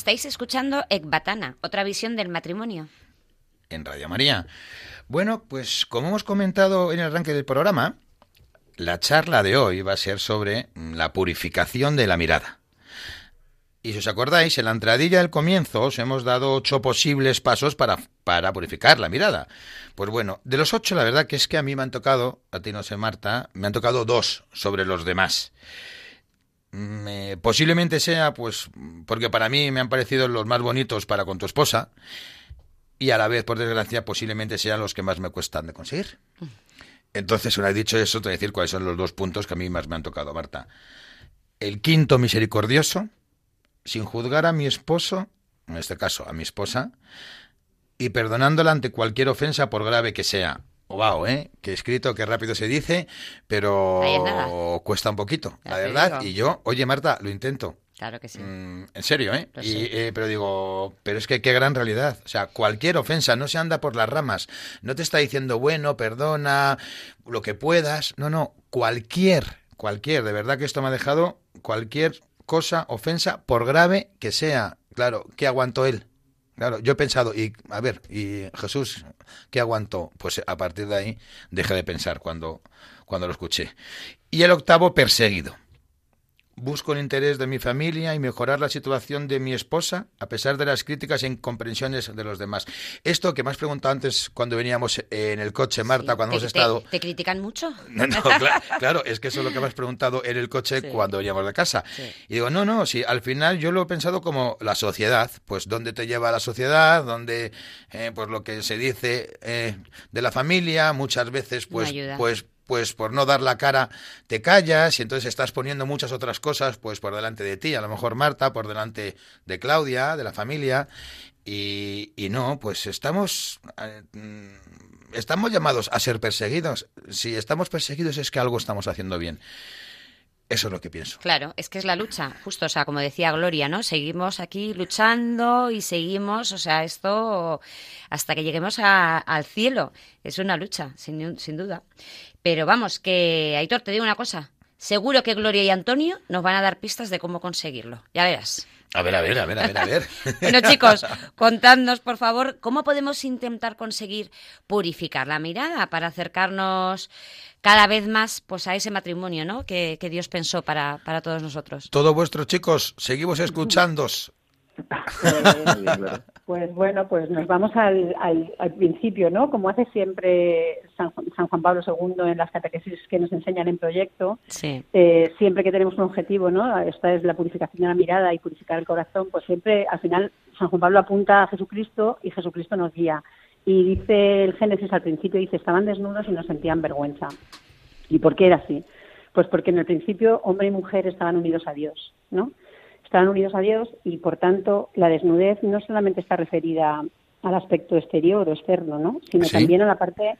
C: Estáis escuchando Ecbatana, otra visión del matrimonio.
B: en Radio María. Bueno, pues como hemos comentado en el arranque del programa, la charla de hoy va a ser sobre la purificación de la mirada. Y si os acordáis, en la entradilla del comienzo os hemos dado ocho posibles pasos para, para purificar la mirada. Pues bueno, de los ocho, la verdad que es que a mí me han tocado, a ti no sé, Marta, me han tocado dos sobre los demás. Posiblemente sea, pues, porque para mí me han parecido los más bonitos para con tu esposa y a la vez, por desgracia, posiblemente sean los que más me cuestan de conseguir. Entonces, una vez dicho eso, te voy a decir cuáles son los dos puntos que a mí más me han tocado, Marta. El quinto misericordioso, sin juzgar a mi esposo, en este caso a mi esposa, y perdonándola ante cualquier ofensa por grave que sea. Wow, ¿eh? Que escrito, que rápido se dice, pero cuesta un poquito,
C: Ya
B: la verdad.
C: digo.
B: Y yo, oye Marta, lo intento.
C: Claro que sí.
B: Mm, en serio, ¿eh? Y, eh, pero digo, pero es que qué gran realidad. O sea, cualquier ofensa no se anda por las ramas. No te está diciendo, bueno, perdona, lo que puedas. No, no, cualquier, cualquier. De verdad que esto me ha dejado cualquier cosa, ofensa, por grave que sea. Claro, ¿qué aguantó él? Claro, yo he pensado, y a ver, y Jesús, ¿qué aguantó? Pues a partir de ahí dejé de pensar cuando, cuando lo escuché. Y el octavo, perseguido. Busco el interés de mi familia y mejorar la situación de mi esposa a pesar de las críticas e incomprensiones de los demás. Esto que me has preguntado antes cuando veníamos en el coche, Marta,
C: Sí.
B: cuando
C: ¿Te-
B: hemos estado...
C: ¿Te critican mucho?
B: No, no, cla- *laughs* claro, es que eso es lo que me has preguntado en el coche
C: Sí.
B: cuando veníamos de casa.
C: Sí.
B: Y digo, no, no, sí, al final yo lo he pensado como la sociedad, pues dónde te lleva la sociedad, dónde, eh, pues lo que se dice eh, de la familia, muchas veces, pues, pues, pues por no dar la cara te callas y entonces estás poniendo muchas otras cosas, pues por delante de ti, a lo mejor Marta, por delante de Claudia, de la familia, y, y no, pues estamos, eh, estamos llamados a ser perseguidos. Si estamos perseguidos es que algo estamos haciendo bien. Eso es lo que pienso.
C: Claro, es que es la lucha, justo, o sea, como decía Gloria, ¿no? Seguimos aquí luchando y seguimos, o sea, esto hasta que lleguemos a- al cielo. Es una lucha, sin, sin duda. Pero vamos, que, Aitor, te digo una cosa. Seguro que Gloria y Antonio nos van a dar pistas de cómo conseguirlo. Ya verás.
B: A ver, a ver, a ver, a ver, a ver. *laughs*
C: Bueno, chicos, contadnos, por favor, cómo podemos intentar conseguir purificar la mirada para acercarnos cada vez más pues, a ese matrimonio ¿no? que, que Dios pensó para, para todos nosotros.
B: Todos vuestros chicos, seguimos escuchándos. *laughs*
D: Pues bueno, pues nos vamos al, al, al principio, ¿no? Como hace siempre San, Juan- San Juan Pablo II en las catequesis que nos enseñan en proyecto,
C: Sí.
D: eh, siempre que tenemos un objetivo, ¿no? Esta es la purificación de la mirada y purificar el corazón, pues siempre al final San Juan Pablo apunta a Jesucristo y Jesucristo nos guía. Y dice el Génesis al principio, dice, estaban desnudos y no sentían vergüenza. ¿Y por qué era así? Pues porque en el principio hombre y mujer estaban unidos a Dios, ¿no? Estaban unidos a Dios y por tanto la desnudez no solamente está referida al aspecto exterior o externo, ¿no? Sino
B: Sí.
D: también a la parte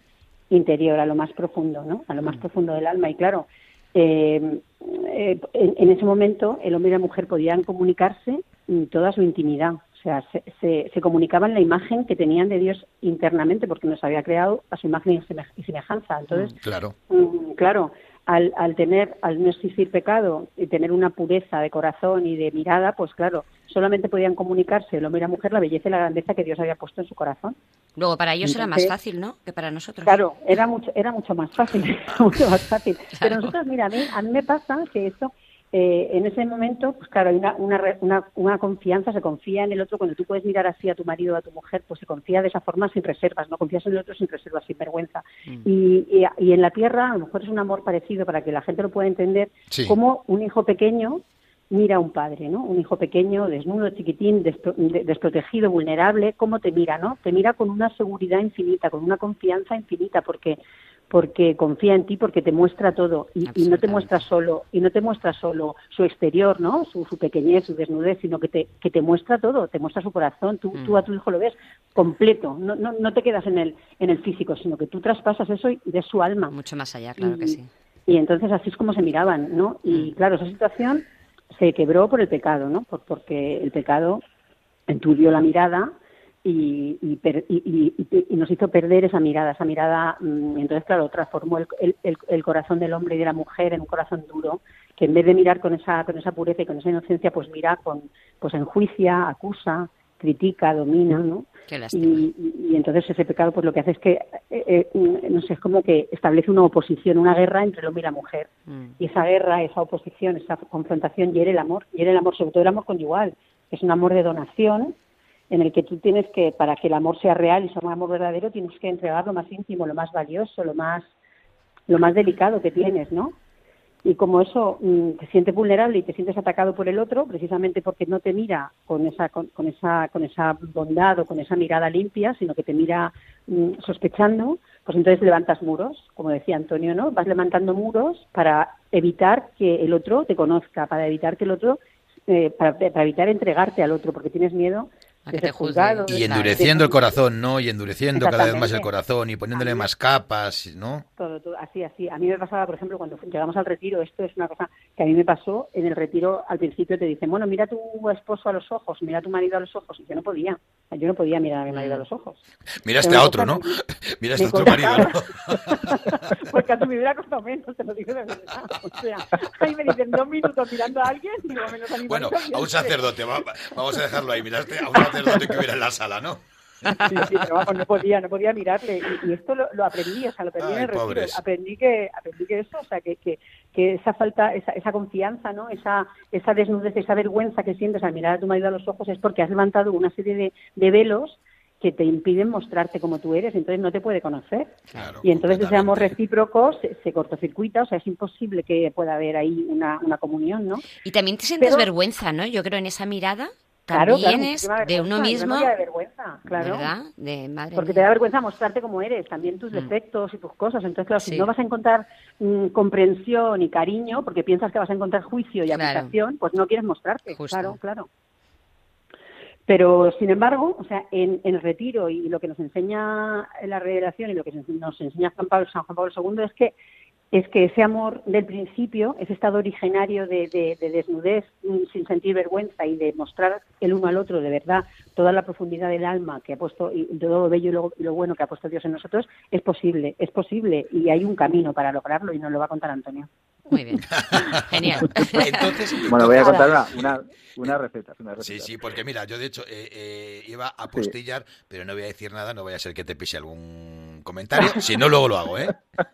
D: interior, a lo más profundo, ¿no? A lo más profundo del alma. Y claro, eh, eh, en, en ese momento el hombre y la mujer podían comunicarse toda su intimidad. O sea, se, se, se comunicaban la imagen que tenían de Dios internamente porque nos había creado a su imagen y seme- y semejanza. Entonces,
B: Claro.
D: Mm, claro, al, al tener, al no existir pecado y tener una pureza de corazón y de mirada, pues claro, solamente podían comunicarse el hombre y la mujer la belleza y la grandeza que Dios había puesto en su corazón.
C: Luego, para ellos era más fácil, ¿no? Que para nosotros.
D: Claro, era mucho, era mucho más fácil, *laughs* mucho más fácil. Pero nosotros, mira, a mí, a mí me pasa que esto, eh, en ese momento, pues claro, hay una, una, una, una confianza, se confía en el otro, cuando tú puedes mirar así a tu marido o a tu mujer, pues se confía de esa forma sin reservas, no confías en el otro sin reservas, sin vergüenza. Y, y, y en la tierra, a lo mejor es un amor parecido para que la gente lo pueda entender,
B: Sí.
D: como un hijo pequeño mira a un padre, ¿no? Un hijo pequeño, desnudo, chiquitín, despro- de- desprotegido, vulnerable, ¿cómo te mira, no? Te mira con una seguridad infinita, con una confianza infinita, porque porque confía en ti, porque te muestra todo y, y no te muestra solo y no te muestra solo su exterior, ¿no? Su, su pequeñez, su desnudez, sino que te que te muestra todo, te muestra su corazón. Tú,
C: Mm.
D: tú a tu hijo lo ves completo, no, no, no te quedas en el en el físico, sino que tú traspasas eso y ves su alma.
C: Mucho más allá, claro que
D: Y-
C: sí.
D: Y entonces así es como se miraban, ¿no? Y
C: Mm.
D: claro, esa situación se quebró por el pecado, ¿no? Por- porque el pecado enturbió la mirada y, y, per- y- y- nos hizo perder esa mirada, esa mirada, mm, entonces claro, transformó el, el- el- corazón del hombre y de la mujer en un corazón duro, que en vez de mirar con esa, con esa pureza y con esa inocencia, pues mira con, pues enjuicia, acusa, critica, domina, ¿no?
C: Qué.
D: Y, y- entonces ese pecado pues lo que hace es que, eh, eh, mm, no sé, es como que establece una oposición, una guerra entre el hombre y la mujer.
C: Mm.
D: Y esa guerra, esa oposición, esa confrontación hiere el amor, hiere el amor, sobre todo el amor conyugal. Es un amor de donación en el que tú tienes que, para que el amor sea real y sea un amor verdadero, tienes que entregar lo más íntimo, lo más valioso, lo más, lo más delicado que tienes, ¿no? y como eso mm, te sientes vulnerable y te sientes atacado por el otro, precisamente porque no te mira con esa, con, con esa, con esa bondad o con esa mirada limpia, sino que te mira mm, sospechando, pues entonces levantas muros, como decía Antonio, ¿no? Vas levantando muros para evitar que el otro te conozca, para evitar que el otro, eh, para, para evitar entregarte al otro, porque tienes miedo
C: A que te
B: Y endureciendo el corazón, ¿no? Y endureciendo cada vez más el corazón y poniéndole
D: A mí-
B: más capas, ¿no?
D: Todo, todo, así, así. A mí me pasaba, por ejemplo, cuando llegamos al retiro, esto es una cosa que a mí me pasó, en el retiro al principio te dicen, bueno, mira a tu esposo a los ojos, mira a tu marido a los ojos, y yo no podía, yo no podía mirar a mi marido a los ojos.
B: Miraste a otro, ¿no? Miraste a *laughs*
D: me
B: otro marido, ¿no? *laughs*
D: Pues casi me hubiera costado menos, te lo digo de verdad. O sea, ahí me dicen dos minutos mirando a alguien, digo, menos a mi
B: Bueno, a un *laughs* sacerdote, va- vamos a dejarlo ahí. Miraste a un sacerdote que hubiera en la sala, ¿no?
D: Sí, sí, pero vamos, no podía, no podía mirarle. Y, y esto lo, lo aprendí, o sea, lo aprendí
B: Ay,
D: en el retiro. Aprendí que, aprendí que eso, o sea, que, que, que esa falta, esa, esa confianza, ¿no? Esa, esa desnudez, esa vergüenza que sientes al mirar a tu marido a los ojos es porque has levantado una serie de, de velos que te impiden mostrarte como tú eres, entonces no te puede conocer.
B: Claro,
D: Y entonces ese amor recíproco se, se cortocircuita, o sea, es imposible que pueda haber ahí una, una comunión, ¿no?
C: Y también te sientes
D: Pero-
C: vergüenza, ¿no? Yo creo en esa mirada
D: Claro,
C: también
D: claro,
C: es
D: muchísima
C: de uno mismo,
D: memoria de vergüenza, claro.
C: ¿verdad? De madre
D: Porque
C: mía.
D: te da vergüenza mostrarte como eres, también tus
C: Mm.
D: defectos y tus cosas. Entonces, claro,
C: Sí.
D: si no vas a encontrar mm, comprensión y cariño, porque piensas que vas a encontrar juicio y
C: Claro.
D: aplicación, pues no quieres mostrarte.
C: Justo.
D: Claro, claro. Pero, sin embargo, o sea, en, en el retiro y lo que nos enseña la revelación y lo que nos enseña Juan Pablo, San Juan Pablo II es que es que ese amor del principio, ese estado originario de, de- de desnudez mm, sin sentir vergüenza y de mostrar el uno al otro de verdad toda la profundidad del alma que ha puesto y todo lo bello y lo, y lo bueno que ha puesto Dios en nosotros, es posible, es posible y hay un camino para lograrlo y nos lo va a contar Antonio.
C: Muy bien. *laughs* Genial.
B: Entonces, *laughs*
F: Bueno, voy a contar una, una, una receta. Una receta.
B: Sí, sí, porque mira, yo de hecho eh, eh, iba a postillar, pero no voy a decir nada, no vaya a ser que te pise algún comentario. Si no, luego lo hago, ¿eh?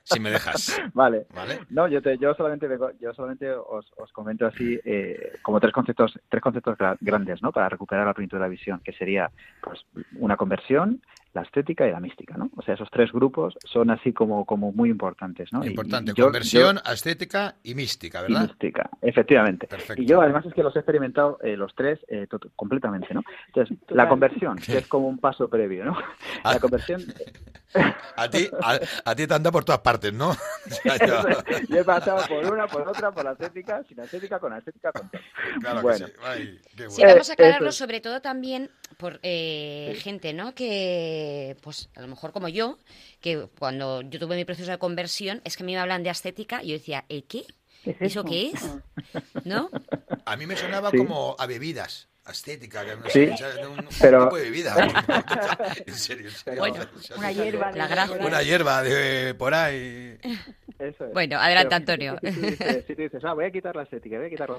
B: Si me dejas,
F: Vale.
B: ¿vale?
F: No, yo, te, yo solamente vengo- yo solamente os, os comento así eh, como tres conceptos tres conceptos gra- grandes, ¿no? Para recuperar la plenitud de la visión, que sería pues una conversión, la estética y la mística, ¿no? O sea, esos tres grupos son así como como muy importantes, ¿no? Y-
B: Importante,
F: y yo-
B: conversión,
F: yo-
B: estética y mística,
F: y
B: ¿verdad?
F: mística, efectivamente.
B: Perfecto.
F: Y yo además es que los he experimentado eh, los tres eh, completamente, ¿no? Entonces, la conversión, que es *laughs* como un paso previo, ¿no?
B: Ah.
F: La conversión *laughs*
B: A ti, a, a ti te anda por todas partes, ¿no? *laughs*
F: Yo he pasado por una, por otra, por la estética, sin la estética, con la estética, con todo.
B: Claro que sí. Ay, qué
C: Sí,
B: bueno.
C: vamos a aclararlo sobre todo también por eh, gente, ¿no? Que, pues, a lo mejor como yo, que cuando yo tuve mi proceso de conversión, es que a mí me hablan de estética y yo decía, ¿el qué?
D: ¿Qué es
C: ¿Eso qué es? *laughs* ¿No?
B: A mí me sonaba
F: Sí.
B: como a bebidas. Estética, que no
F: Sí,
B: sé, ¿sabes? un, *laughs* un
F: pero-
B: tipo de bebida. *laughs* en serio, en serio.
C: Bueno,
D: Una hierba. de-
C: La gracia.
B: Una hierba de por ahí.
F: Eso es.
C: Bueno, adelanta,
F: Pero
C: Antonio.
F: Si, tú dices, si tú dices, ah, voy a quitar la estética, voy a quitar la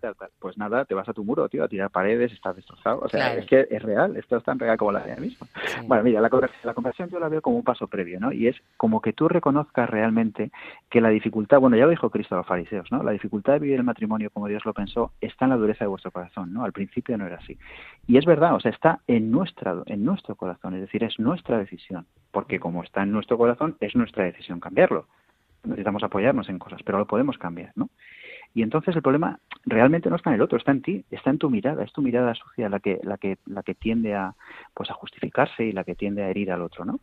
F: tal, pues nada, te vas a tu muro, tío, a tirar paredes, estás destrozado. O sea,
C: Claro.
F: es que es real, esto es tan real como la idea misma.
C: Sí.
F: Bueno, mira, la conversión, la conversión yo la veo como un paso previo, ¿no? Y es como que tú reconozcas realmente que la dificultad, bueno, ya lo dijo Cristo a los fariseos, ¿no? La dificultad de vivir el matrimonio como Dios lo pensó está en la dureza de vuestro corazón, ¿no? Al principio no era así. Y es verdad, o sea, está en, nuestra, en nuestro corazón, es decir, es nuestra decisión, porque como está en nuestro corazón, es nuestra decisión cambiarlo. Necesitamos apoyarnos en cosas, pero lo podemos cambiar, ¿no? Y entonces el problema realmente no está en el otro, está en ti, está en tu mirada, es tu mirada sucia la que, la que, la que tiende a, pues a justificarse y la que tiende a herir al otro, ¿no?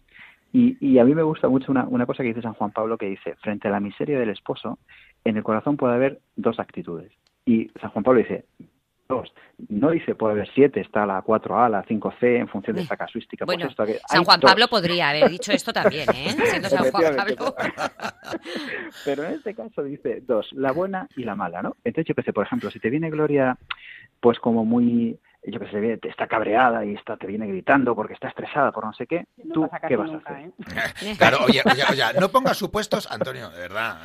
F: Y, y a mí me gusta mucho una, una cosa que dice San Juan Pablo que dice, frente a la miseria del esposo, en el corazón puede haber dos actitudes. Y San Juan Pablo dice, dos. No dice puede haber siete, está la 4A, la 5C, en función de esta casuística. Pues
C: Bueno,
F: esto, que
C: San Juan
F: dos.
C: Pablo podría haber dicho esto también, ¿eh? *laughs* Siendo San Juan
F: Efectivamente.
C: Pablo. *laughs*
F: Pero en este caso dice dos, la buena y la mala, ¿no? Entonces yo que sé, por ejemplo, si te viene Gloria, pues como muy, yo que sé, te está cabreada y está, te viene gritando porque está estresada por no sé qué,
D: No
F: ¿tú qué vas a hacer?
D: ¿eh? *laughs*
B: Claro, oye, oye, oye, no pongas supuestos, Antonio, de verdad.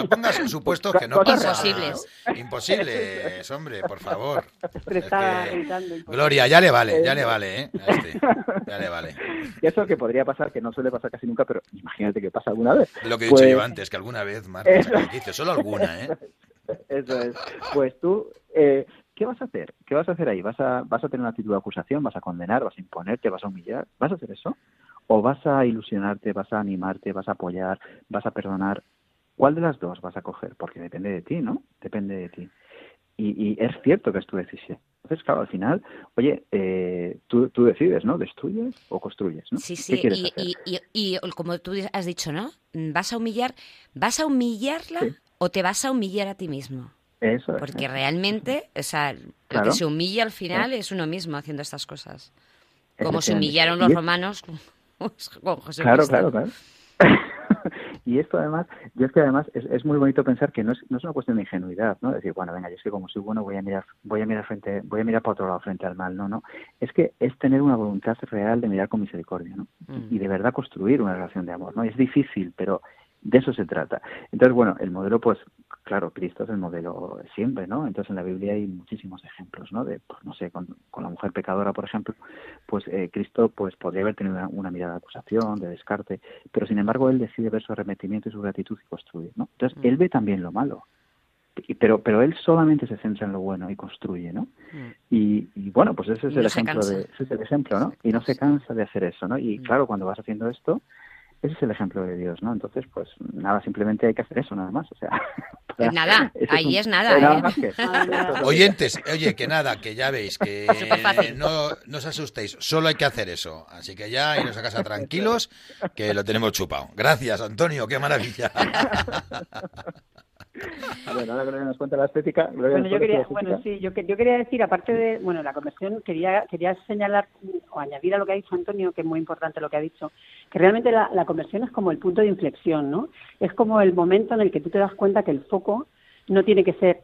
B: No pongas supuestos que no
F: Cosas
B: pasa.
C: Imposibles.
B: Imposibles, hombre, por favor. *laughs*
D: Estresada,
B: Es que-
D: gritando.
B: Gloria, ya le vale, ya le vale, ¿eh? A este, ya le vale. *laughs*
F: Y eso que podría pasar, que no suele pasar casi nunca, pero imagínate que pasa alguna vez.
B: Lo que he dicho
F: Pues-
B: yo antes, que alguna vez, Marta, dice, solo alguna, ¿eh?
F: Eso es. Pues tú, eh, ¿qué vas a hacer? ¿Qué vas a hacer ahí? ¿Vas a, ¿Vas a tener una actitud de acusación? ¿Vas a condenar? ¿Vas a imponerte? ¿Vas a humillar? ¿Vas a hacer eso? ¿O vas a ilusionarte? ¿Vas a animarte? ¿Vas a apoyar? ¿Vas a perdonar? ¿Cuál de las dos vas a coger? Porque depende de ti, ¿no? Depende de ti. Y, y es cierto que es tu decisión. Entonces, claro, al final, oye, eh, tú, tú decides, ¿no? ¿Destruyes o construyes, ¿no?
C: Sí,
F: ¿Qué
C: sí,
F: quieres
C: y,
F: hacer?
C: y, y, y como tú has dicho, ¿no? Vas a humillar, ¿vas a humillarla
F: Sí.
C: o te vas a humillar a ti mismo?
F: Eso es.
C: Porque realmente, o sea,
F: Claro.
C: que se humilla al final es uno mismo haciendo estas cosas. Como se humillaron
F: Y
C: los romanos con *laughs* José
F: Claro, claro, claro. *laughs* y esto además, yo es que además es, es muy bonito pensar que no es, no es una cuestión de ingenuidad, ¿no? Decir, bueno, venga, yo es que como soy bueno voy a mirar, voy a mirar frente, voy a mirar para otro lado frente al mal, no, no. Es que es tener una voluntad real de mirar con misericordia, ¿no?
C: Mm.
F: Y de verdad construir una relación de amor, ¿no? Es difícil, pero de eso se trata. Entonces, bueno, el modelo, pues, claro, Cristo es el modelo siempre, ¿no? Entonces, en la Biblia hay muchísimos ejemplos, ¿no? De, pues, no sé, con, con la mujer pecadora, por ejemplo, pues eh, Cristo, pues, podría haber tenido una, una mirada de acusación, de descarte, pero sin embargo, él decide ver su arrepentimiento y su gratitud y construir, ¿no? Entonces, él ve también lo malo. Y- Pero, pero él solamente se centra en lo bueno y construye, ¿no?
C: Mm.
F: Y, y, bueno, pues ese es el ejemplo de, ese es el ejemplo, ¿no? Y no se cansa de hacer eso, ¿no? Y
C: Mm.
F: claro, cuando vas haciendo esto, ese es el ejemplo de Dios, ¿no? Entonces, pues nada, simplemente hay que hacer eso, nada más. O sea, *laughs* para-
C: Nada, *laughs* ahí
F: un-
C: es nada, *laughs*
F: nada más que-
B: Oyentes, oye, que nada, que ya veis, que no, no os asustéis, solo hay que hacer eso. Así que ya iros a casa tranquilos, que lo tenemos chupado. Gracias, Antonio, qué maravilla.
F: Bueno, ahora Gloria nos cuenta la estética. Gloria
D: Bueno, yo quería,
F: estética.
D: bueno, sí, yo, que- yo quería decir, aparte de, bueno, la conversión, quería, quería señalar o añadir a lo que ha dicho Antonio, que es muy importante lo que ha dicho, que realmente la, la conversión es como el punto de inflexión, ¿no? Es como el momento en el que tú te das cuenta que el foco no tiene que ser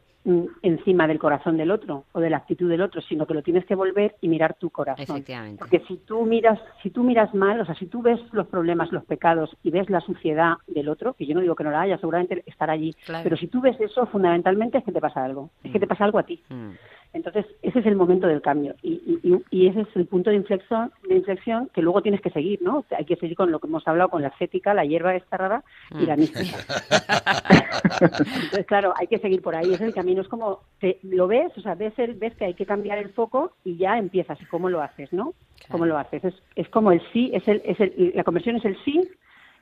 D: encima del corazón del otro o de la actitud del otro, sino que lo tienes que volver y mirar tu corazón.
C: Efectivamente.
D: Porque si tú miras, si tú miras mal, o sea, si tú ves los problemas, los pecados y ves la suciedad del otro, que yo no digo que no la haya, seguramente estará allí,
C: Claro.
D: pero si tú ves eso, fundamentalmente es que te pasa algo, es que te pasa algo a ti.
C: Mm.
D: Entonces, ese es el momento del cambio y, y- ese es el punto de inflexión, de inflexión que luego tienes que seguir, ¿no? Hay que seguir con lo que hemos hablado, con la ascética, la hierba esta rara y la mística. *laughs* Entonces, claro, hay que seguir por ahí, es el camino, es como, te, lo ves, o sea, ves, el, ves que hay que cambiar el foco y ya empiezas, ¿y cómo lo haces, no? ¿Cómo lo haces? Es, es como el sí, es el, es el, la conversión es el sí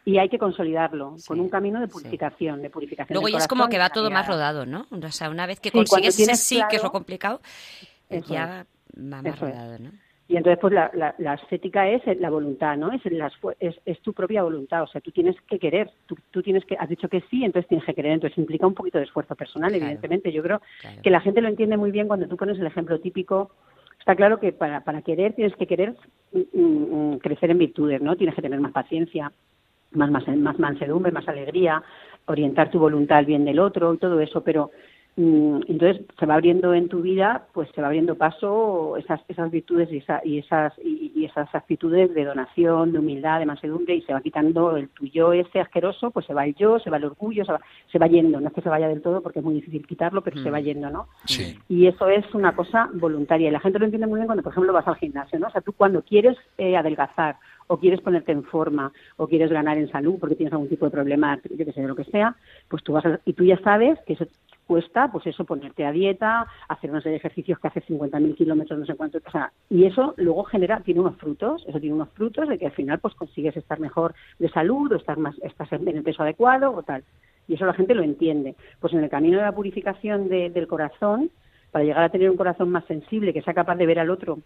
D: y hay que consolidarlo
C: Sí,
D: con un camino de
C: sí.
D: purificación, de purificación
C: Luego ya es como que va
D: la
C: todo más rodado, ¿no? O sea, una vez que
D: Sí,
C: consigues ese sí, que es lo complicado,
D: Eso
C: ya va más rodado, ¿no?
D: Y entonces, pues la, la, la ascética es la voluntad, ¿no? Es, fu- es, es tu propia voluntad. O sea, tú tienes que querer. Tú, tú tienes que, has dicho que sí, entonces tienes que querer. Entonces implica un poquito de esfuerzo personal,
C: Claro.
D: evidentemente. Yo creo
C: Claro.
D: que la gente lo entiende muy bien cuando tú pones el ejemplo típico. Está claro que para, para querer tienes que querer mm, mm, crecer en virtudes, ¿no? Tienes que tener más paciencia, más, más, más mansedumbre, más alegría, orientar tu voluntad al bien del otro y todo eso, pero entonces se va abriendo en tu vida, pues se va abriendo paso esas, esas virtudes y, esa- y esas y, y esas actitudes de donación, de humildad, de mansedumbre y se va quitando el tuyo ese asqueroso, pues se va el yo, se va el orgullo, se va, se va yendo, no es que se vaya del todo porque es muy difícil quitarlo, pero se va yendo, ¿no?
B: Sí.
D: Y eso es una cosa voluntaria. Y la gente lo entiende muy bien cuando, por ejemplo, vas al gimnasio, ¿no? O sea, tú cuando quieres eh, adelgazar o quieres ponerte en forma o quieres ganar en salud porque tienes algún tipo de problema, yo que sé, lo que sea, pues tú vas a- y tú ya sabes que eso cuesta, pues eso, ponerte a dieta, hacer una serie de ejercicios que hace 50.000 kilómetros, no sé cuánto, o sea, y eso luego genera, tiene unos frutos, eso tiene unos frutos de que al final pues consigues estar mejor de salud o estar más, estás en el peso adecuado o tal. Y eso la gente lo entiende. Pues en el camino de la purificación de- del corazón, para llegar a tener un corazón más sensible, que sea capaz de ver al otro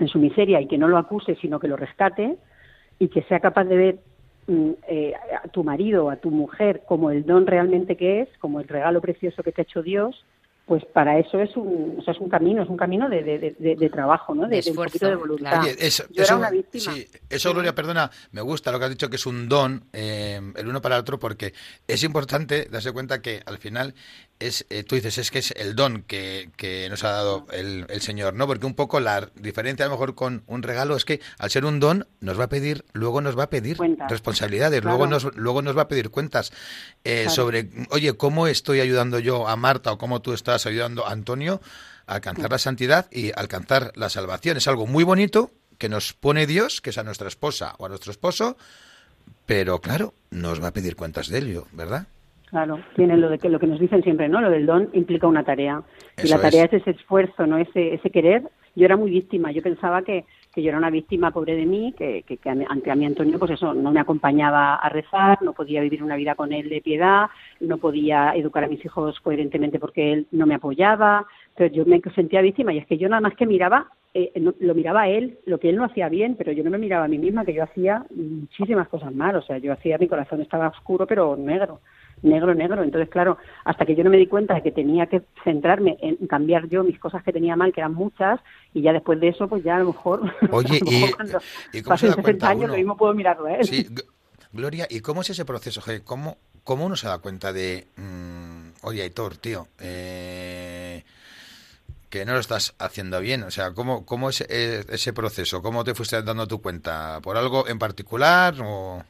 D: en su miseria y que no lo acuse, sino que lo rescate, y que sea capaz de ver eh, a tu marido o a tu mujer como el don realmente que es, como el regalo precioso que te ha hecho Dios, pues para eso es un, o sea, es un camino, es un camino de, de, de- trabajo, ¿no?
C: De
D: De, de un
C: esfuerzo,
D: poquito de voluntad.
C: claro.
B: Oye, eso,
D: Yo
B: eso-
D: era una víctima.
B: sí, eso, Gloria, perdona, me gusta lo que has dicho que es un don eh, el uno para el otro porque es importante darse cuenta que al final es, eh, tú dices, es que es el don que, que nos ha dado el, el Señor, ¿no? Porque un poco la diferencia a lo mejor con un regalo es que al ser un don nos va a pedir, luego nos va a pedir
D: Cuentas.
B: responsabilidades,
D: Claro.
B: luego nos, luego nos va a pedir cuentas eh,
D: Claro.
B: sobre, oye, ¿cómo estoy ayudando yo a Marta o cómo tú estás ayudando a Antonio a alcanzar la santidad y alcanzar la salvación? Es algo muy bonito que nos pone Dios, que es a nuestra esposa o a nuestro esposo, pero claro, nos va a pedir cuentas de ello, ¿verdad?
D: Claro, tiene lo de que lo que nos dicen siempre, ¿no? Lo del don implica una tarea. y la tarea
B: es.
D: es. ese esfuerzo, ¿no? Ese, ese querer. Yo era muy víctima, yo pensaba que, que yo era una víctima pobre de mí, que, que, que ante a mí Antonio, pues eso, no me acompañaba a rezar, no podía vivir una vida con él de piedad, no podía educar a mis hijos coherentemente porque él no me apoyaba, entonces yo me sentía víctima y es que yo nada más que miraba, eh, no- lo miraba a él, lo que él no hacía bien, pero yo no me miraba a mí misma, que yo hacía muchísimas cosas mal, o sea, yo hacía, mi corazón estaba oscuro, pero negro negro, negro. Entonces, claro, hasta que yo no me di cuenta de que tenía que centrarme en cambiar yo mis cosas que tenía mal, que eran muchas, y ya después de eso, pues ya a lo mejor,
B: Oye, *laughs*
D: a lo
B: y-
D: cuando
B: ¿y cómo se da
D: 60
B: cuenta
D: años,
B: uno?
D: lo mismo puedo mirarlo él.
B: Sí, Gloria, ¿y cómo es ese proceso? ¿Cómo, ¿Cómo uno se da cuenta de, mm, oye, Aitor, tío, eh, que no lo estás haciendo bien? O sea, ¿cómo, cómo es eh, ese proceso? ¿Cómo te fuiste dando tu cuenta? ¿Por algo en particular o...?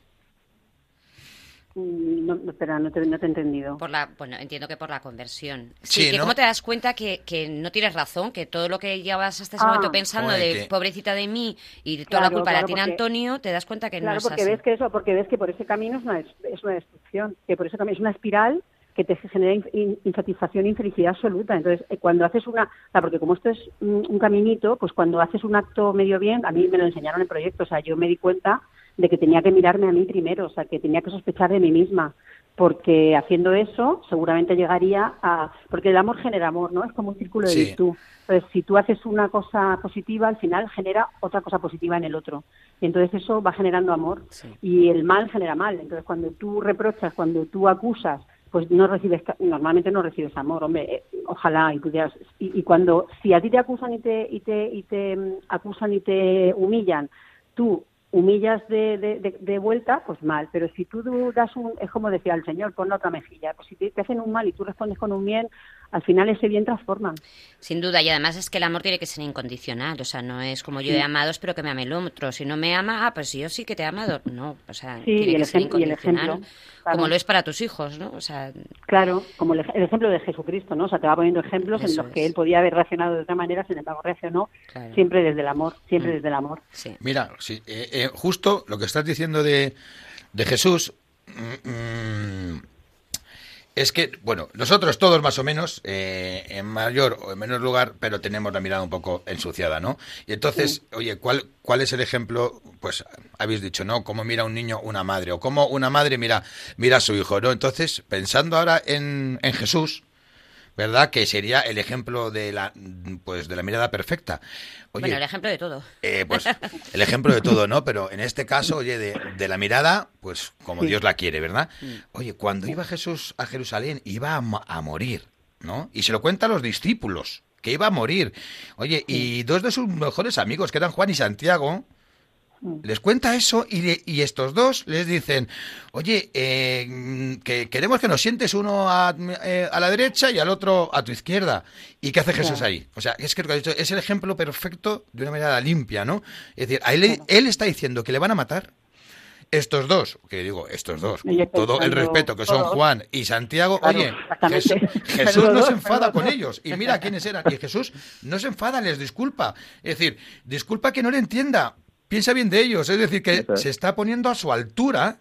D: Mm, No, no, espera, no te, no te he entendido.
C: Por la, bueno, entiendo que por la conversión.
B: Sí,
C: Sí, que
B: ¿no?
C: cómo te das cuenta que, que no tienes razón, que todo lo que llevas hasta ese
D: Ah.
C: momento pensando de
B: que-
C: pobrecita de mí y toda la
D: Claro,
C: culpa la
D: claro,
C: tiene
D: porque-
C: Antonio, te das cuenta que no
D: Claro,
C: es
D: porque
C: así.
D: ves que eso, porque ves que por ese camino es una, es una destrucción, que por ese camino es una espiral que te genera in- in- insatisfacción e infelicidad absoluta. Entonces, eh, cuando haces una, o sea, porque como esto es un, un caminito, pues cuando haces un acto medio bien, a mí me lo enseñaron en proyecto, o sea, yo me di cuenta de que tenía que mirarme a mí primero, o sea, que tenía que sospechar de mí misma, porque haciendo eso seguramente llegaría a, porque el amor genera amor, ¿no? Es como un círculo de
B: Sí.
D: virtud. Entonces, si tú haces una cosa positiva, al final genera otra cosa positiva en el otro. Y entonces eso va generando amor.
C: Sí.
D: Y el mal genera mal. Entonces, cuando tú reprochas, cuando tú acusas, pues no recibes, normalmente no recibes amor, hombre, eh, ojalá y pudieras. Y, y cuando, si a ti te acusan y te, y te, y te mm, acusan y te humillan, tú humillas de, de, de- de vuelta, pues mal. Pero si tú das un, es como decía el Señor, pon otra mejilla. Pues si te, te hacen un mal y tú respondes con un bien, al final ese bien transforma.
C: Sin duda, y además es que el amor tiene que ser incondicional, o sea, no es como yo he amado, espero que me ame el otro. Si no me ama, ah, pues yo sí que te he amado. No, o sea,
D: Sí,
C: tiene
D: y el
C: que ser
D: el
C: incondicional,
D: ejemplo, claro.
C: como lo es para tus hijos, ¿no? O sea,
D: Claro, como el, ej- el ejemplo de Jesucristo, ¿no? O sea, te va poniendo ejemplos en los que él podía haber reaccionado de otra manera, sin embargo reaccionó
C: Claro.
D: siempre desde el amor, siempre
C: Mm.
D: desde el amor.
C: sí.
B: Mira, sí, eh, eh, justo lo que estás diciendo de, de Jesús mm, mm, es que, bueno, nosotros todos más o menos, eh, en mayor o en menor lugar, pero tenemos la mirada un poco ensuciada, ¿no? Y entonces, oye, ¿cuál, ¿cuál es el ejemplo? Pues habéis dicho, ¿no? Cómo mira un niño una madre, o cómo una madre mira, mira a su hijo, ¿no? Entonces, pensando ahora en, en Jesús, ¿verdad? Que sería el ejemplo de la, pues, de la mirada perfecta. Oye,
C: bueno, el ejemplo de todo.
B: eh, pues el ejemplo de todo, ¿no? Pero en este caso, oye, de, de la mirada, pues como Dios la quiere, ¿verdad? Oye, cuando iba Jesús a Jerusalén, iba a, a morir, ¿no? Y se lo cuenta a los discípulos, que iba a morir. Oye, y dos de sus mejores amigos, que eran Juan y Santiago, les cuenta eso y, le- y estos dos les dicen, oye, eh, mm, que queremos que nos sientes uno a, eh, a la derecha y al otro a tu izquierda. ¿Y qué hace Jesús
D: Claro.
B: ahí? O sea, es que es el ejemplo perfecto de una manera limpia, ¿no? Es decir, a él, le- él está diciendo que le van a matar. Estos dos, que digo, estos dos, con todo el respeto que son
D: todos.
B: Juan y Santiago,
D: Claro,
B: oye. Jesús, *laughs* Jesús no se enfada con ellos. Y mira quiénes eran. Y Jesús no se enfada, les disculpa. Es decir, disculpa que no le entienda. Piensa bien de ellos. Es decir, que se está poniendo a su altura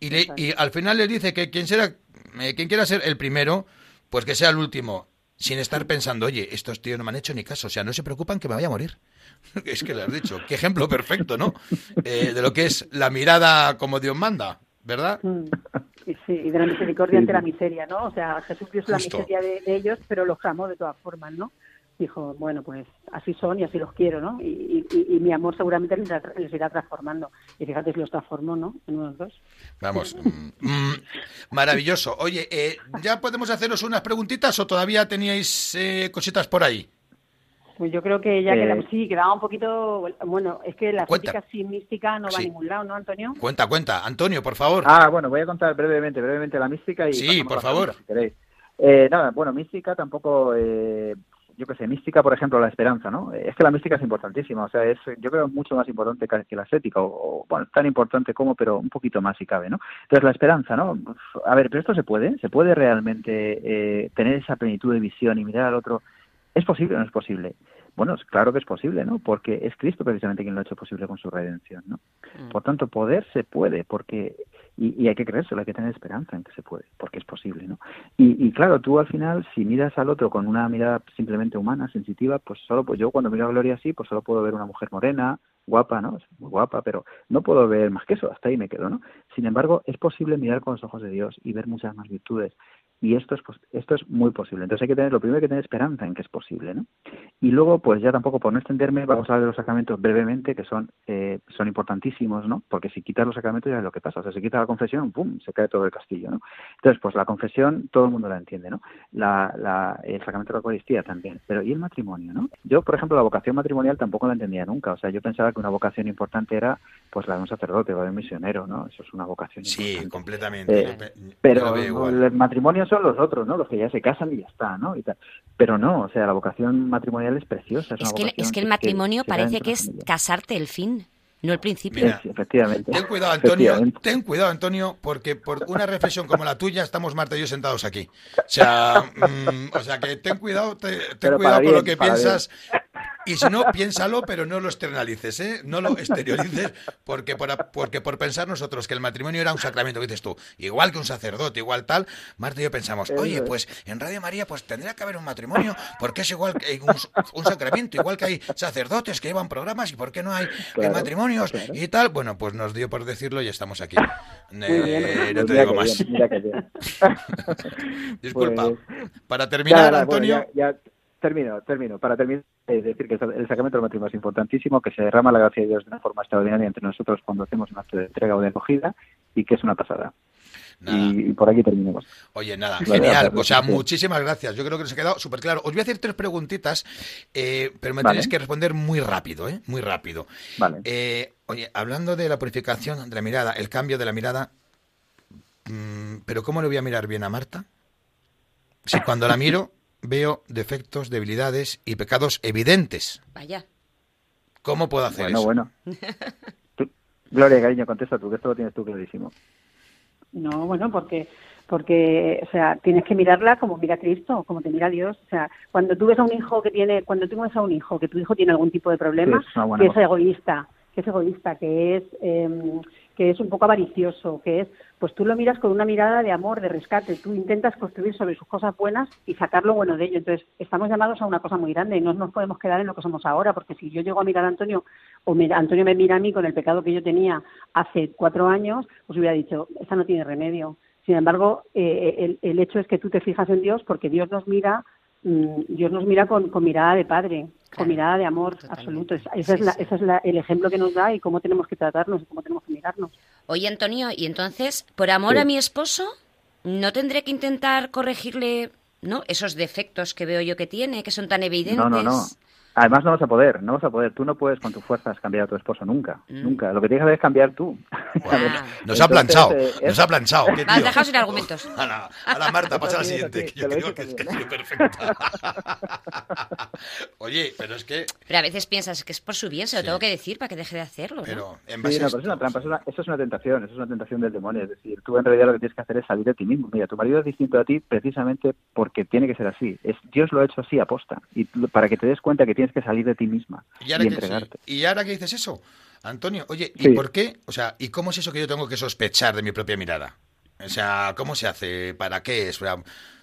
B: y, le- y al final les dice que quien, será, eh, quien quiera ser el primero, pues que sea el último. Sin estar pensando, oye, estos tíos no me han hecho ni caso. O sea, no se preocupan que me vaya a morir. *laughs* Es que le has dicho. Qué ejemplo perfecto, ¿no? Eh, de lo que es la mirada como Dios manda, ¿verdad?
D: Mm. Sí, y de la misericordia
F: Sí,
D: ante la miseria, ¿no? O sea, Jesús vio la miseria de, de ellos, pero los amó de todas formas, ¿no? Dijo, bueno, pues así son y así los quiero, ¿no? Y, y- y mi amor seguramente les, irá- les irá transformando. Y fíjate si los transformó, ¿no? En unos dos.
B: Vamos, mm, mm, maravilloso. Oye, eh, ¿ya podemos haceros unas preguntitas o todavía teníais eh, cositas por ahí?
D: Pues yo creo que ya
F: Eh,
D: queda, sí, quedaba un poquito, bueno, es que la
B: Cuenta.
D: ética sin mística no va
B: Sí.
D: a ningún lado, ¿no, Antonio?
B: Cuenta, cuenta. Antonio, por favor.
F: Ah, bueno, voy a contar brevemente, brevemente la mística y
B: Sí, por favor.
F: pregunta, si queréis. Eh, nada, bueno, mística tampoco, eh, yo qué sé, mística, por ejemplo, la esperanza, ¿no? Eh, Es que la mística es importantísima, o sea, es, yo creo, mucho más importante que que la ascética, o, o, bueno, tan importante como, pero un poquito más si cabe, ¿no? Entonces, la esperanza, ¿no? A ver, pero esto se puede, se puede realmente eh, tener esa plenitud de visión y mirar al otro. ¿Es posible o no es posible? Bueno, claro que es posible, ¿no? Porque es Cristo precisamente quien lo ha hecho posible con su redención, ¿no?
C: Mm.
F: Por tanto, poder se puede, porque y, hay que creérselo, hay que tener esperanza en que se puede, porque es posible, ¿no? Y, y claro, tú al final, si miras al otro con una mirada simplemente humana, sensitiva, pues solo, pues yo cuando miro a Gloria así, pues solo puedo ver una mujer morena, guapa, ¿no? Es muy guapa, pero no puedo ver más que eso, hasta ahí me quedo, ¿no? Sin embargo, es posible mirar con los ojos de Dios y ver muchas más virtudes. Y esto es, esto es muy posible. Entonces hay que tener, lo primero hay que tener esperanza en que es posible, ¿no? Y luego, pues ya tampoco por no extenderme, vamos a hablar de los sacramentos brevemente, que son, eh, son importantísimos, ¿no? Porque si quitas los sacramentos ya es lo que pasa. O sea, si quitas la confesión, ¡pum!, se cae todo el castillo, ¿no? Entonces, pues la confesión todo el mundo la entiende, ¿no? La, la, el sacramento de la Eucaristía también. Pero ¿y el matrimonio, no? Yo, por ejemplo, la vocación matrimonial tampoco la entendía nunca. O sea, yo pensaba que una vocación importante era, pues, la de un sacerdote o de un misionero, ¿no? Eso es una vocación
B: Sí,
F: importante.
B: completamente.
F: Eh, Pero el matrimonio son los otros, ¿no? Los que ya se casan y ya está, ¿no? Y tal. Pero no, o sea, la vocación matrimonial es preciosa. Es,
C: Es
F: una
C: que,
F: vocación
C: es que el matrimonio parece que es
F: familia.
C: casarte el fin, no el principio.
B: Mira,
F: Sí, efectivamente.
B: Ten cuidado, Antonio.
F: Efectivamente.
B: Ten cuidado, Antonio, porque por una reflexión como la tuya estamos Marta y yo sentados aquí. O sea, mm, o sea que ten cuidado, te- ten
F: Pero
B: cuidado
F: para
B: con lo que piensas. Y si no, piénsalo, pero no lo externalices, ¿eh? No lo exteriorices, porque por, porque por pensar nosotros que el matrimonio era un sacramento, que dices tú, igual que un sacerdote, igual tal, Marta y yo pensamos, oye,
F: es.
B: pues en Radio María pues tendría que haber un matrimonio, porque es igual que un, un sacramento, igual que hay sacerdotes que llevan programas, y por qué no hay
F: Claro,
B: matrimonios
F: claro.
B: y tal. Bueno, pues nos dio por decirlo y estamos aquí. Eh,
D: bien.
B: no te digo más.
F: bien. *laughs*
B: Disculpa.
F: Pues-
B: Para terminar, Antonio,
F: ya, ya termino, termino. Para terminar, es decir que el sacramento del matrimonio es importantísimo, que se derrama la gracia de Dios de una forma extraordinaria entre nosotros cuando hacemos un acto de entrega o de acogida y que es una pasada.
B: nada.
F: Y, por aquí terminemos.
B: Oye, nada, genial. O sea, muchísimas gracias. Yo creo que nos ha quedado súper claro. Os voy a hacer tres preguntitas, eh, pero me
F: Vale.
B: tenéis que responder muy rápido, ¿eh? Muy rápido.
F: Vale.
B: Eh, oye, hablando de la purificación de la mirada, el cambio de la mirada, mm, ¿pero cómo le voy a mirar bien a Marta? Si cuando la miro veo defectos, debilidades y pecados evidentes.
C: Vaya.
B: ¿Cómo puedo hacer
F: Bueno,
B: eso?
F: bueno. *laughs* Tú- Gloria, cariño, contesta tú, que esto lo tienes tú clarísimo.
D: No, bueno, porque porque o sea, tienes que mirarla como mira Cristo, como te mira Dios, o sea, cuando tú ves a un hijo que tiene cuando tú ves a un hijo que tu hijo tiene algún tipo de problema,
F: Sí, es
D: que es egoísta, que es egoísta, que es em, que es un poco avaricioso, que es pues tú lo miras con una mirada de amor, de rescate, tú intentas construir sobre sus cosas buenas y sacar lo bueno de ello. Entonces, estamos llamados a una cosa muy grande y no nos podemos quedar en lo que somos ahora, porque si yo llego a mirar a Antonio o mira- Antonio me mira a mí con el pecado que yo tenía hace cuatro años, pues hubiera dicho, esta no tiene remedio. Sin embargo, eh, el, el hecho es que tú te fijas en Dios porque Dios nos mira, Dios nos mira con, con mirada de padre,
C: Claro,
D: con mirada de amor
C: totalmente.
D: absoluto. Es- Ese
C: Sí,
D: es, la-
C: sí.
D: ese es la- el ejemplo que nos da y cómo tenemos que tratarnos y cómo tenemos que mirarnos.
C: Oye, Antonio, y entonces, por amor
F: Sí.
C: a mi esposo, ¿no tendré que intentar corregirle ¿no? esos defectos que veo yo que tiene, que son tan evidentes?
F: No, no, no. Además no vas a poder, no vas a poder. Tú no puedes con tus fuerzas cambiar a tu esposo nunca,
C: Mm.
F: nunca. Lo que tienes que hacer es cambiar tú. *laughs*
B: Nos ha
F: Entonces,
B: planchado,
F: eh,
B: nos
F: es-
B: ha planchado. qué
C: Me has
B: tío.
C: dejado sin argumentos. *laughs*
B: A la, a la Marta, pasa a la
F: sí,
B: siguiente,
F: sí,
B: que yo creo que es, que ha perfecta. Oye, pero es que,
C: Pero a veces piensas que es por su bien, se lo
B: Sí.
C: tengo que decir para que deje de hacerlo, ¿no?
B: pero en
F: Sí,
B: base
F: no,
B: a
F: pero es una trampa, es una- eso es una tentación, eso es una tentación del demonio. Es decir, tú en realidad lo que tienes que hacer es salir de ti mismo. Mira, tu marido es distinto a ti precisamente porque tiene que ser así. Es, Dios lo ha hecho así aposta. Y para que te des cuenta que tienes que salir de ti misma
B: ¿Y
F: y,
B: ahora, que,
F: entregarte.
B: sí, ¿Y ahora que dices eso? Antonio, oye, ¿y
F: Sí.
B: por qué? O sea, ¿y cómo es eso que yo tengo que sospechar de mi propia mirada? O sea, ¿cómo se hace? ¿Para qué es?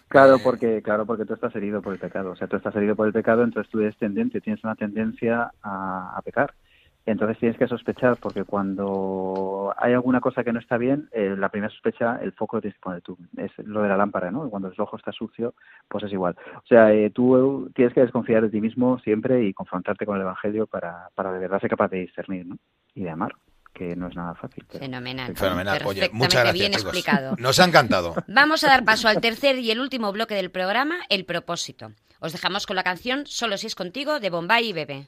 F: Claro,
B: eh,
F: porque claro, porque tú estás herido por el pecado. O sea, tú estás herido por el pecado, entonces tú eres tendente, tienes una tendencia a, a pecar. Entonces tienes que sospechar, porque cuando hay alguna cosa que no está bien, eh, la primera sospecha, el foco lo tienes que poner tú. Es lo de la lámpara, ¿no? Cuando el ojo está sucio, pues es igual. O sea, eh, tú tienes que desconfiar de ti mismo siempre y confrontarte con el Evangelio para, para de verdad ser capaz de discernir, ¿no? Y de amar, que no es nada fácil. pero-
C: Fenomenal.
B: Fenomenal. Oye, muchas gracias,
C: bien
B: chicos.
C: explicado.
B: Nos ha encantado. *laughs*
C: Vamos a dar paso al tercer y el último bloque del programa, el propósito. Os dejamos con la canción Solo si es contigo de Bombay y Bebé.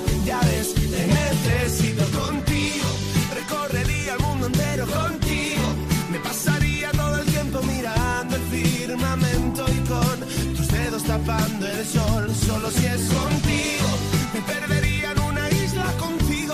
G: navidades. Te necesito contigo. Recorrería el mundo entero contigo. Me pasaría todo el tiempo mirando el firmamento y con tus dedos tapando el sol. Solo si es contigo. Me perdería en una isla contigo.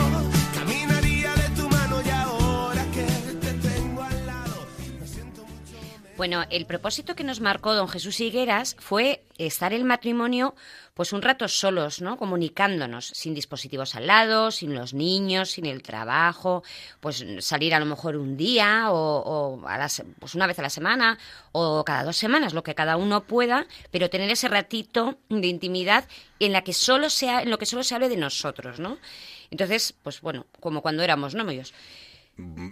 G: Caminaría de tu mano y ahora que te tengo al lado. Me siento mucho.
C: Bueno, el propósito que nos marcó don Jesús Higueras fue estar el matrimonio pues un rato solos, ¿no? Comunicándonos, sin dispositivos al lado, sin los niños, sin el trabajo, pues salir a lo mejor un día o, o a las- pues una vez a la semana o cada dos semanas, lo que cada uno pueda, pero tener ese ratito de intimidad en la que solo sea, en lo que solo se hable de nosotros, ¿no? Entonces, pues bueno, como cuando éramos novios.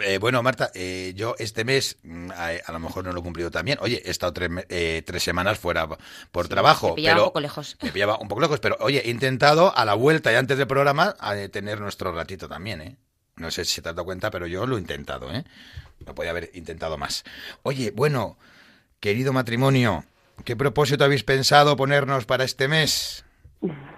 B: Eh, bueno, Marta, eh, yo este mes mm, a, a lo mejor no lo he cumplido también. Oye, he estado tres, me- eh, tres semanas fuera por trabajo.
C: te pillaba
B: pero
C: un poco lejos.
B: Me pillaba un poco lejos, pero oye, he intentado a la vuelta y antes del programa a de tener nuestro ratito también, ¿eh? No sé si te has dado cuenta, pero yo lo he intentado, ¿eh? No podía haber intentado más. Oye, bueno, querido matrimonio, ¿qué propósito habéis pensado ponernos para este mes?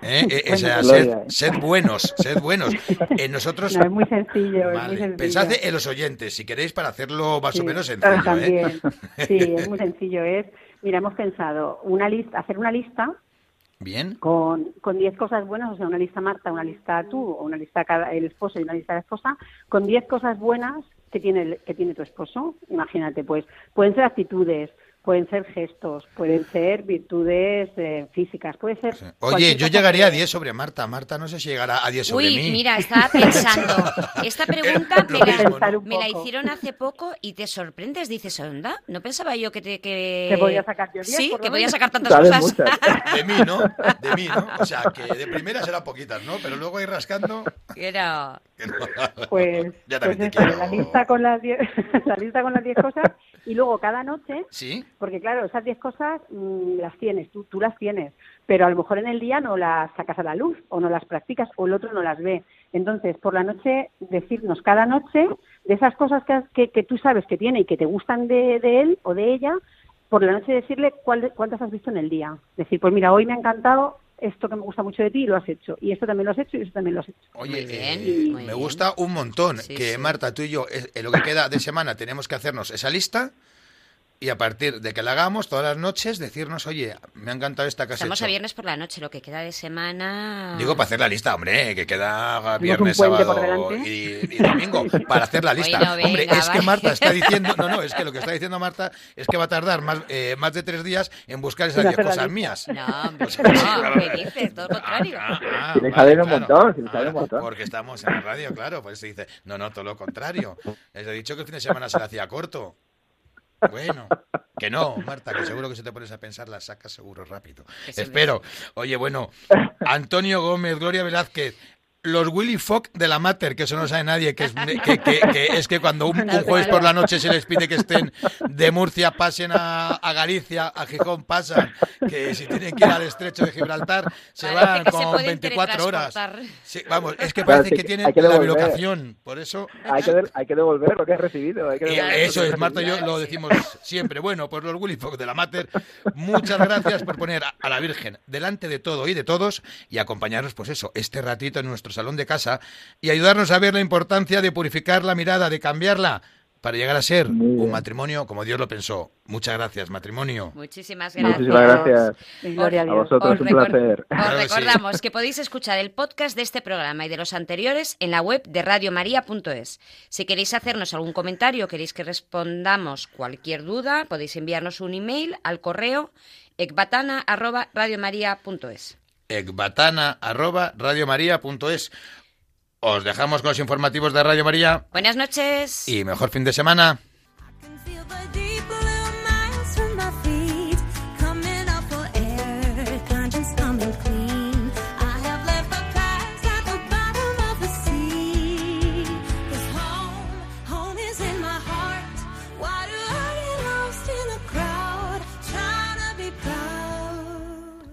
B: ¿Eh? Eh, o sea,
F: Bueno,
B: sed,
F: ¿eh?
B: buenos, sed buenos. Eh, nosotros
D: No, es muy sencillo, es muy
B: Vale.
D: sencillo.
B: Pensad en los oyentes, si queréis, para hacerlo más o menos sencillo. ¿eh?
D: También, *laughs* sí, es muy sencillo. Es, mira, hemos pensado una lista, hacer una lista
B: Bien.
D: con con 10 cosas buenas, o sea, una lista Marta, una lista tú, o una lista cada, el esposo y una lista la esposa, con 10 cosas buenas que tiene que tiene tu esposo. Imagínate, pues pueden ser actitudes, pueden ser gestos, pueden ser virtudes eh, físicas, puede ser.
B: Oye, yo llegaría a
D: que-
B: 10 sobre Marta. Marta no sé si llegará a 10 sobre
C: Uy,
B: mí.
C: mira, estaba *laughs* pensando. Esta pregunta me
B: mismo,
C: la,
B: ¿no?
C: me la
D: poco.
C: hicieron hace poco y te sorprendes. Dices, ¿onda? No pensaba yo que te. Que,
D: Que podía sacar yo
C: Sí, que podía
D: menos.
C: sacar tantas cosas.
F: muchas. *laughs*
B: De mí, ¿no? De mí, ¿no? O sea, que de primera serán poquitas, ¿no? Pero luego ir rascando... *laughs* No.
D: Pues,
B: Ya
D: pues eso,
B: quiero.
D: la lista con las 10 la lista con las 10 cosas y luego cada noche
B: ¿Sí?
D: Porque claro, esas 10 cosas mm, las tienes, tú, tú las tienes, pero a lo mejor en el día no las sacas a la luz o no las practicas o el otro no las ve. Entonces, por la noche, decirnos cada noche de esas cosas que, que, que tú sabes que tiene y que te gustan de, de él o de ella, por la noche decirle cuál, cuántas has visto en el día. Decir, pues mira, hoy me ha encantado esto que me gusta mucho de ti y lo has hecho. Y esto también lo has hecho y esto también lo has hecho.
B: Oye,
C: Muy bien,
B: eh,
C: muy
B: me
C: bien.
B: gusta un montón
C: Sí,
B: que
C: sí.
B: Marta, tú y yo, eh, en lo que queda de semana, tenemos que hacernos esa lista y a partir de que la hagamos todas las noches, decirnos, oye, me ha encantado esta has
C: Estamos
B: hecho.
C: a viernes por la noche, lo que queda de semana.
B: Digo, para hacer la lista, hombre, que queda viernes, sábado y, y domingo para hacer la lista.
C: Bueno,
B: hombre, es que. Marta está diciendo, no, no, es que lo que está diciendo Marta es que va a tardar más, eh, más de tres días en buscar esas
D: En
B: 10
D: hacer la
B: cosas mías.
C: No, hombre,
B: O sea, sí,
C: no. *laughs* ¿qué dices? Todo lo contrario.
B: Ah, ah,
F: Si
B: vale,
F: un montón, si un
B: Ah,
F: montón.
B: Porque estamos en la radio, claro, pues se dice, no, no, todo lo contrario. Les he dicho que el fin de semana se le hacía corto. Bueno, que no, Marta, que seguro que si te pones a pensar la sacas seguro rápido. Espero. Oye, bueno, Antonio Gómez, Gloria Velázquez, los Willy Fogg de la Mater, que eso no sabe nadie, que es que, que- *laughs* que es que cuando un, un jueves por la noche se les pide que estén de Murcia, pasen a, a Galicia, a Gijón pasan, que si tienen que ir al estrecho de Gibraltar, se
C: Parece
B: van
C: se
B: con
C: pueden
B: 24 horas. Sí, vamos, es que
F: Claro,
B: parece
F: sí,
B: que tienen
F: hay que
B: la
F: devolver.
B: bilocación, por eso...
F: Hay que, de- hay que devolver lo que has recibido. Hay que
B: Eh,
F: devolver
B: eso es, Marta y yo lo decimos siempre. Bueno, pues los Willy Fogg de la Mater, muchas gracias por poner a- a la Virgen delante de todo y de todos y acompañarnos, pues eso, este ratito en nuestro salón de casa y ayudarnos a ver la importancia de purificar la mirada, de cambiarla para llegar a ser un matrimonio como Dios lo pensó. Muchas gracias, matrimonio.
C: Muchísimas gracias.
F: Muchísimas gracias.
D: Gloria a
F: vosotros,
C: Os
F: un placer.
C: Os
B: Claro que sí.
C: recordamos que podéis escuchar el podcast de este programa y de los anteriores en la web de radiomaria.es. Si queréis hacernos algún comentario queréis que respondamos cualquier duda, podéis enviarnos un email al correo ecbatana@radiomaria.es.
B: Ecbatana arroba radiomaria.es. Os dejamos con los informativos de Radio María
C: Buenas noches.
B: y mejor fin de semana.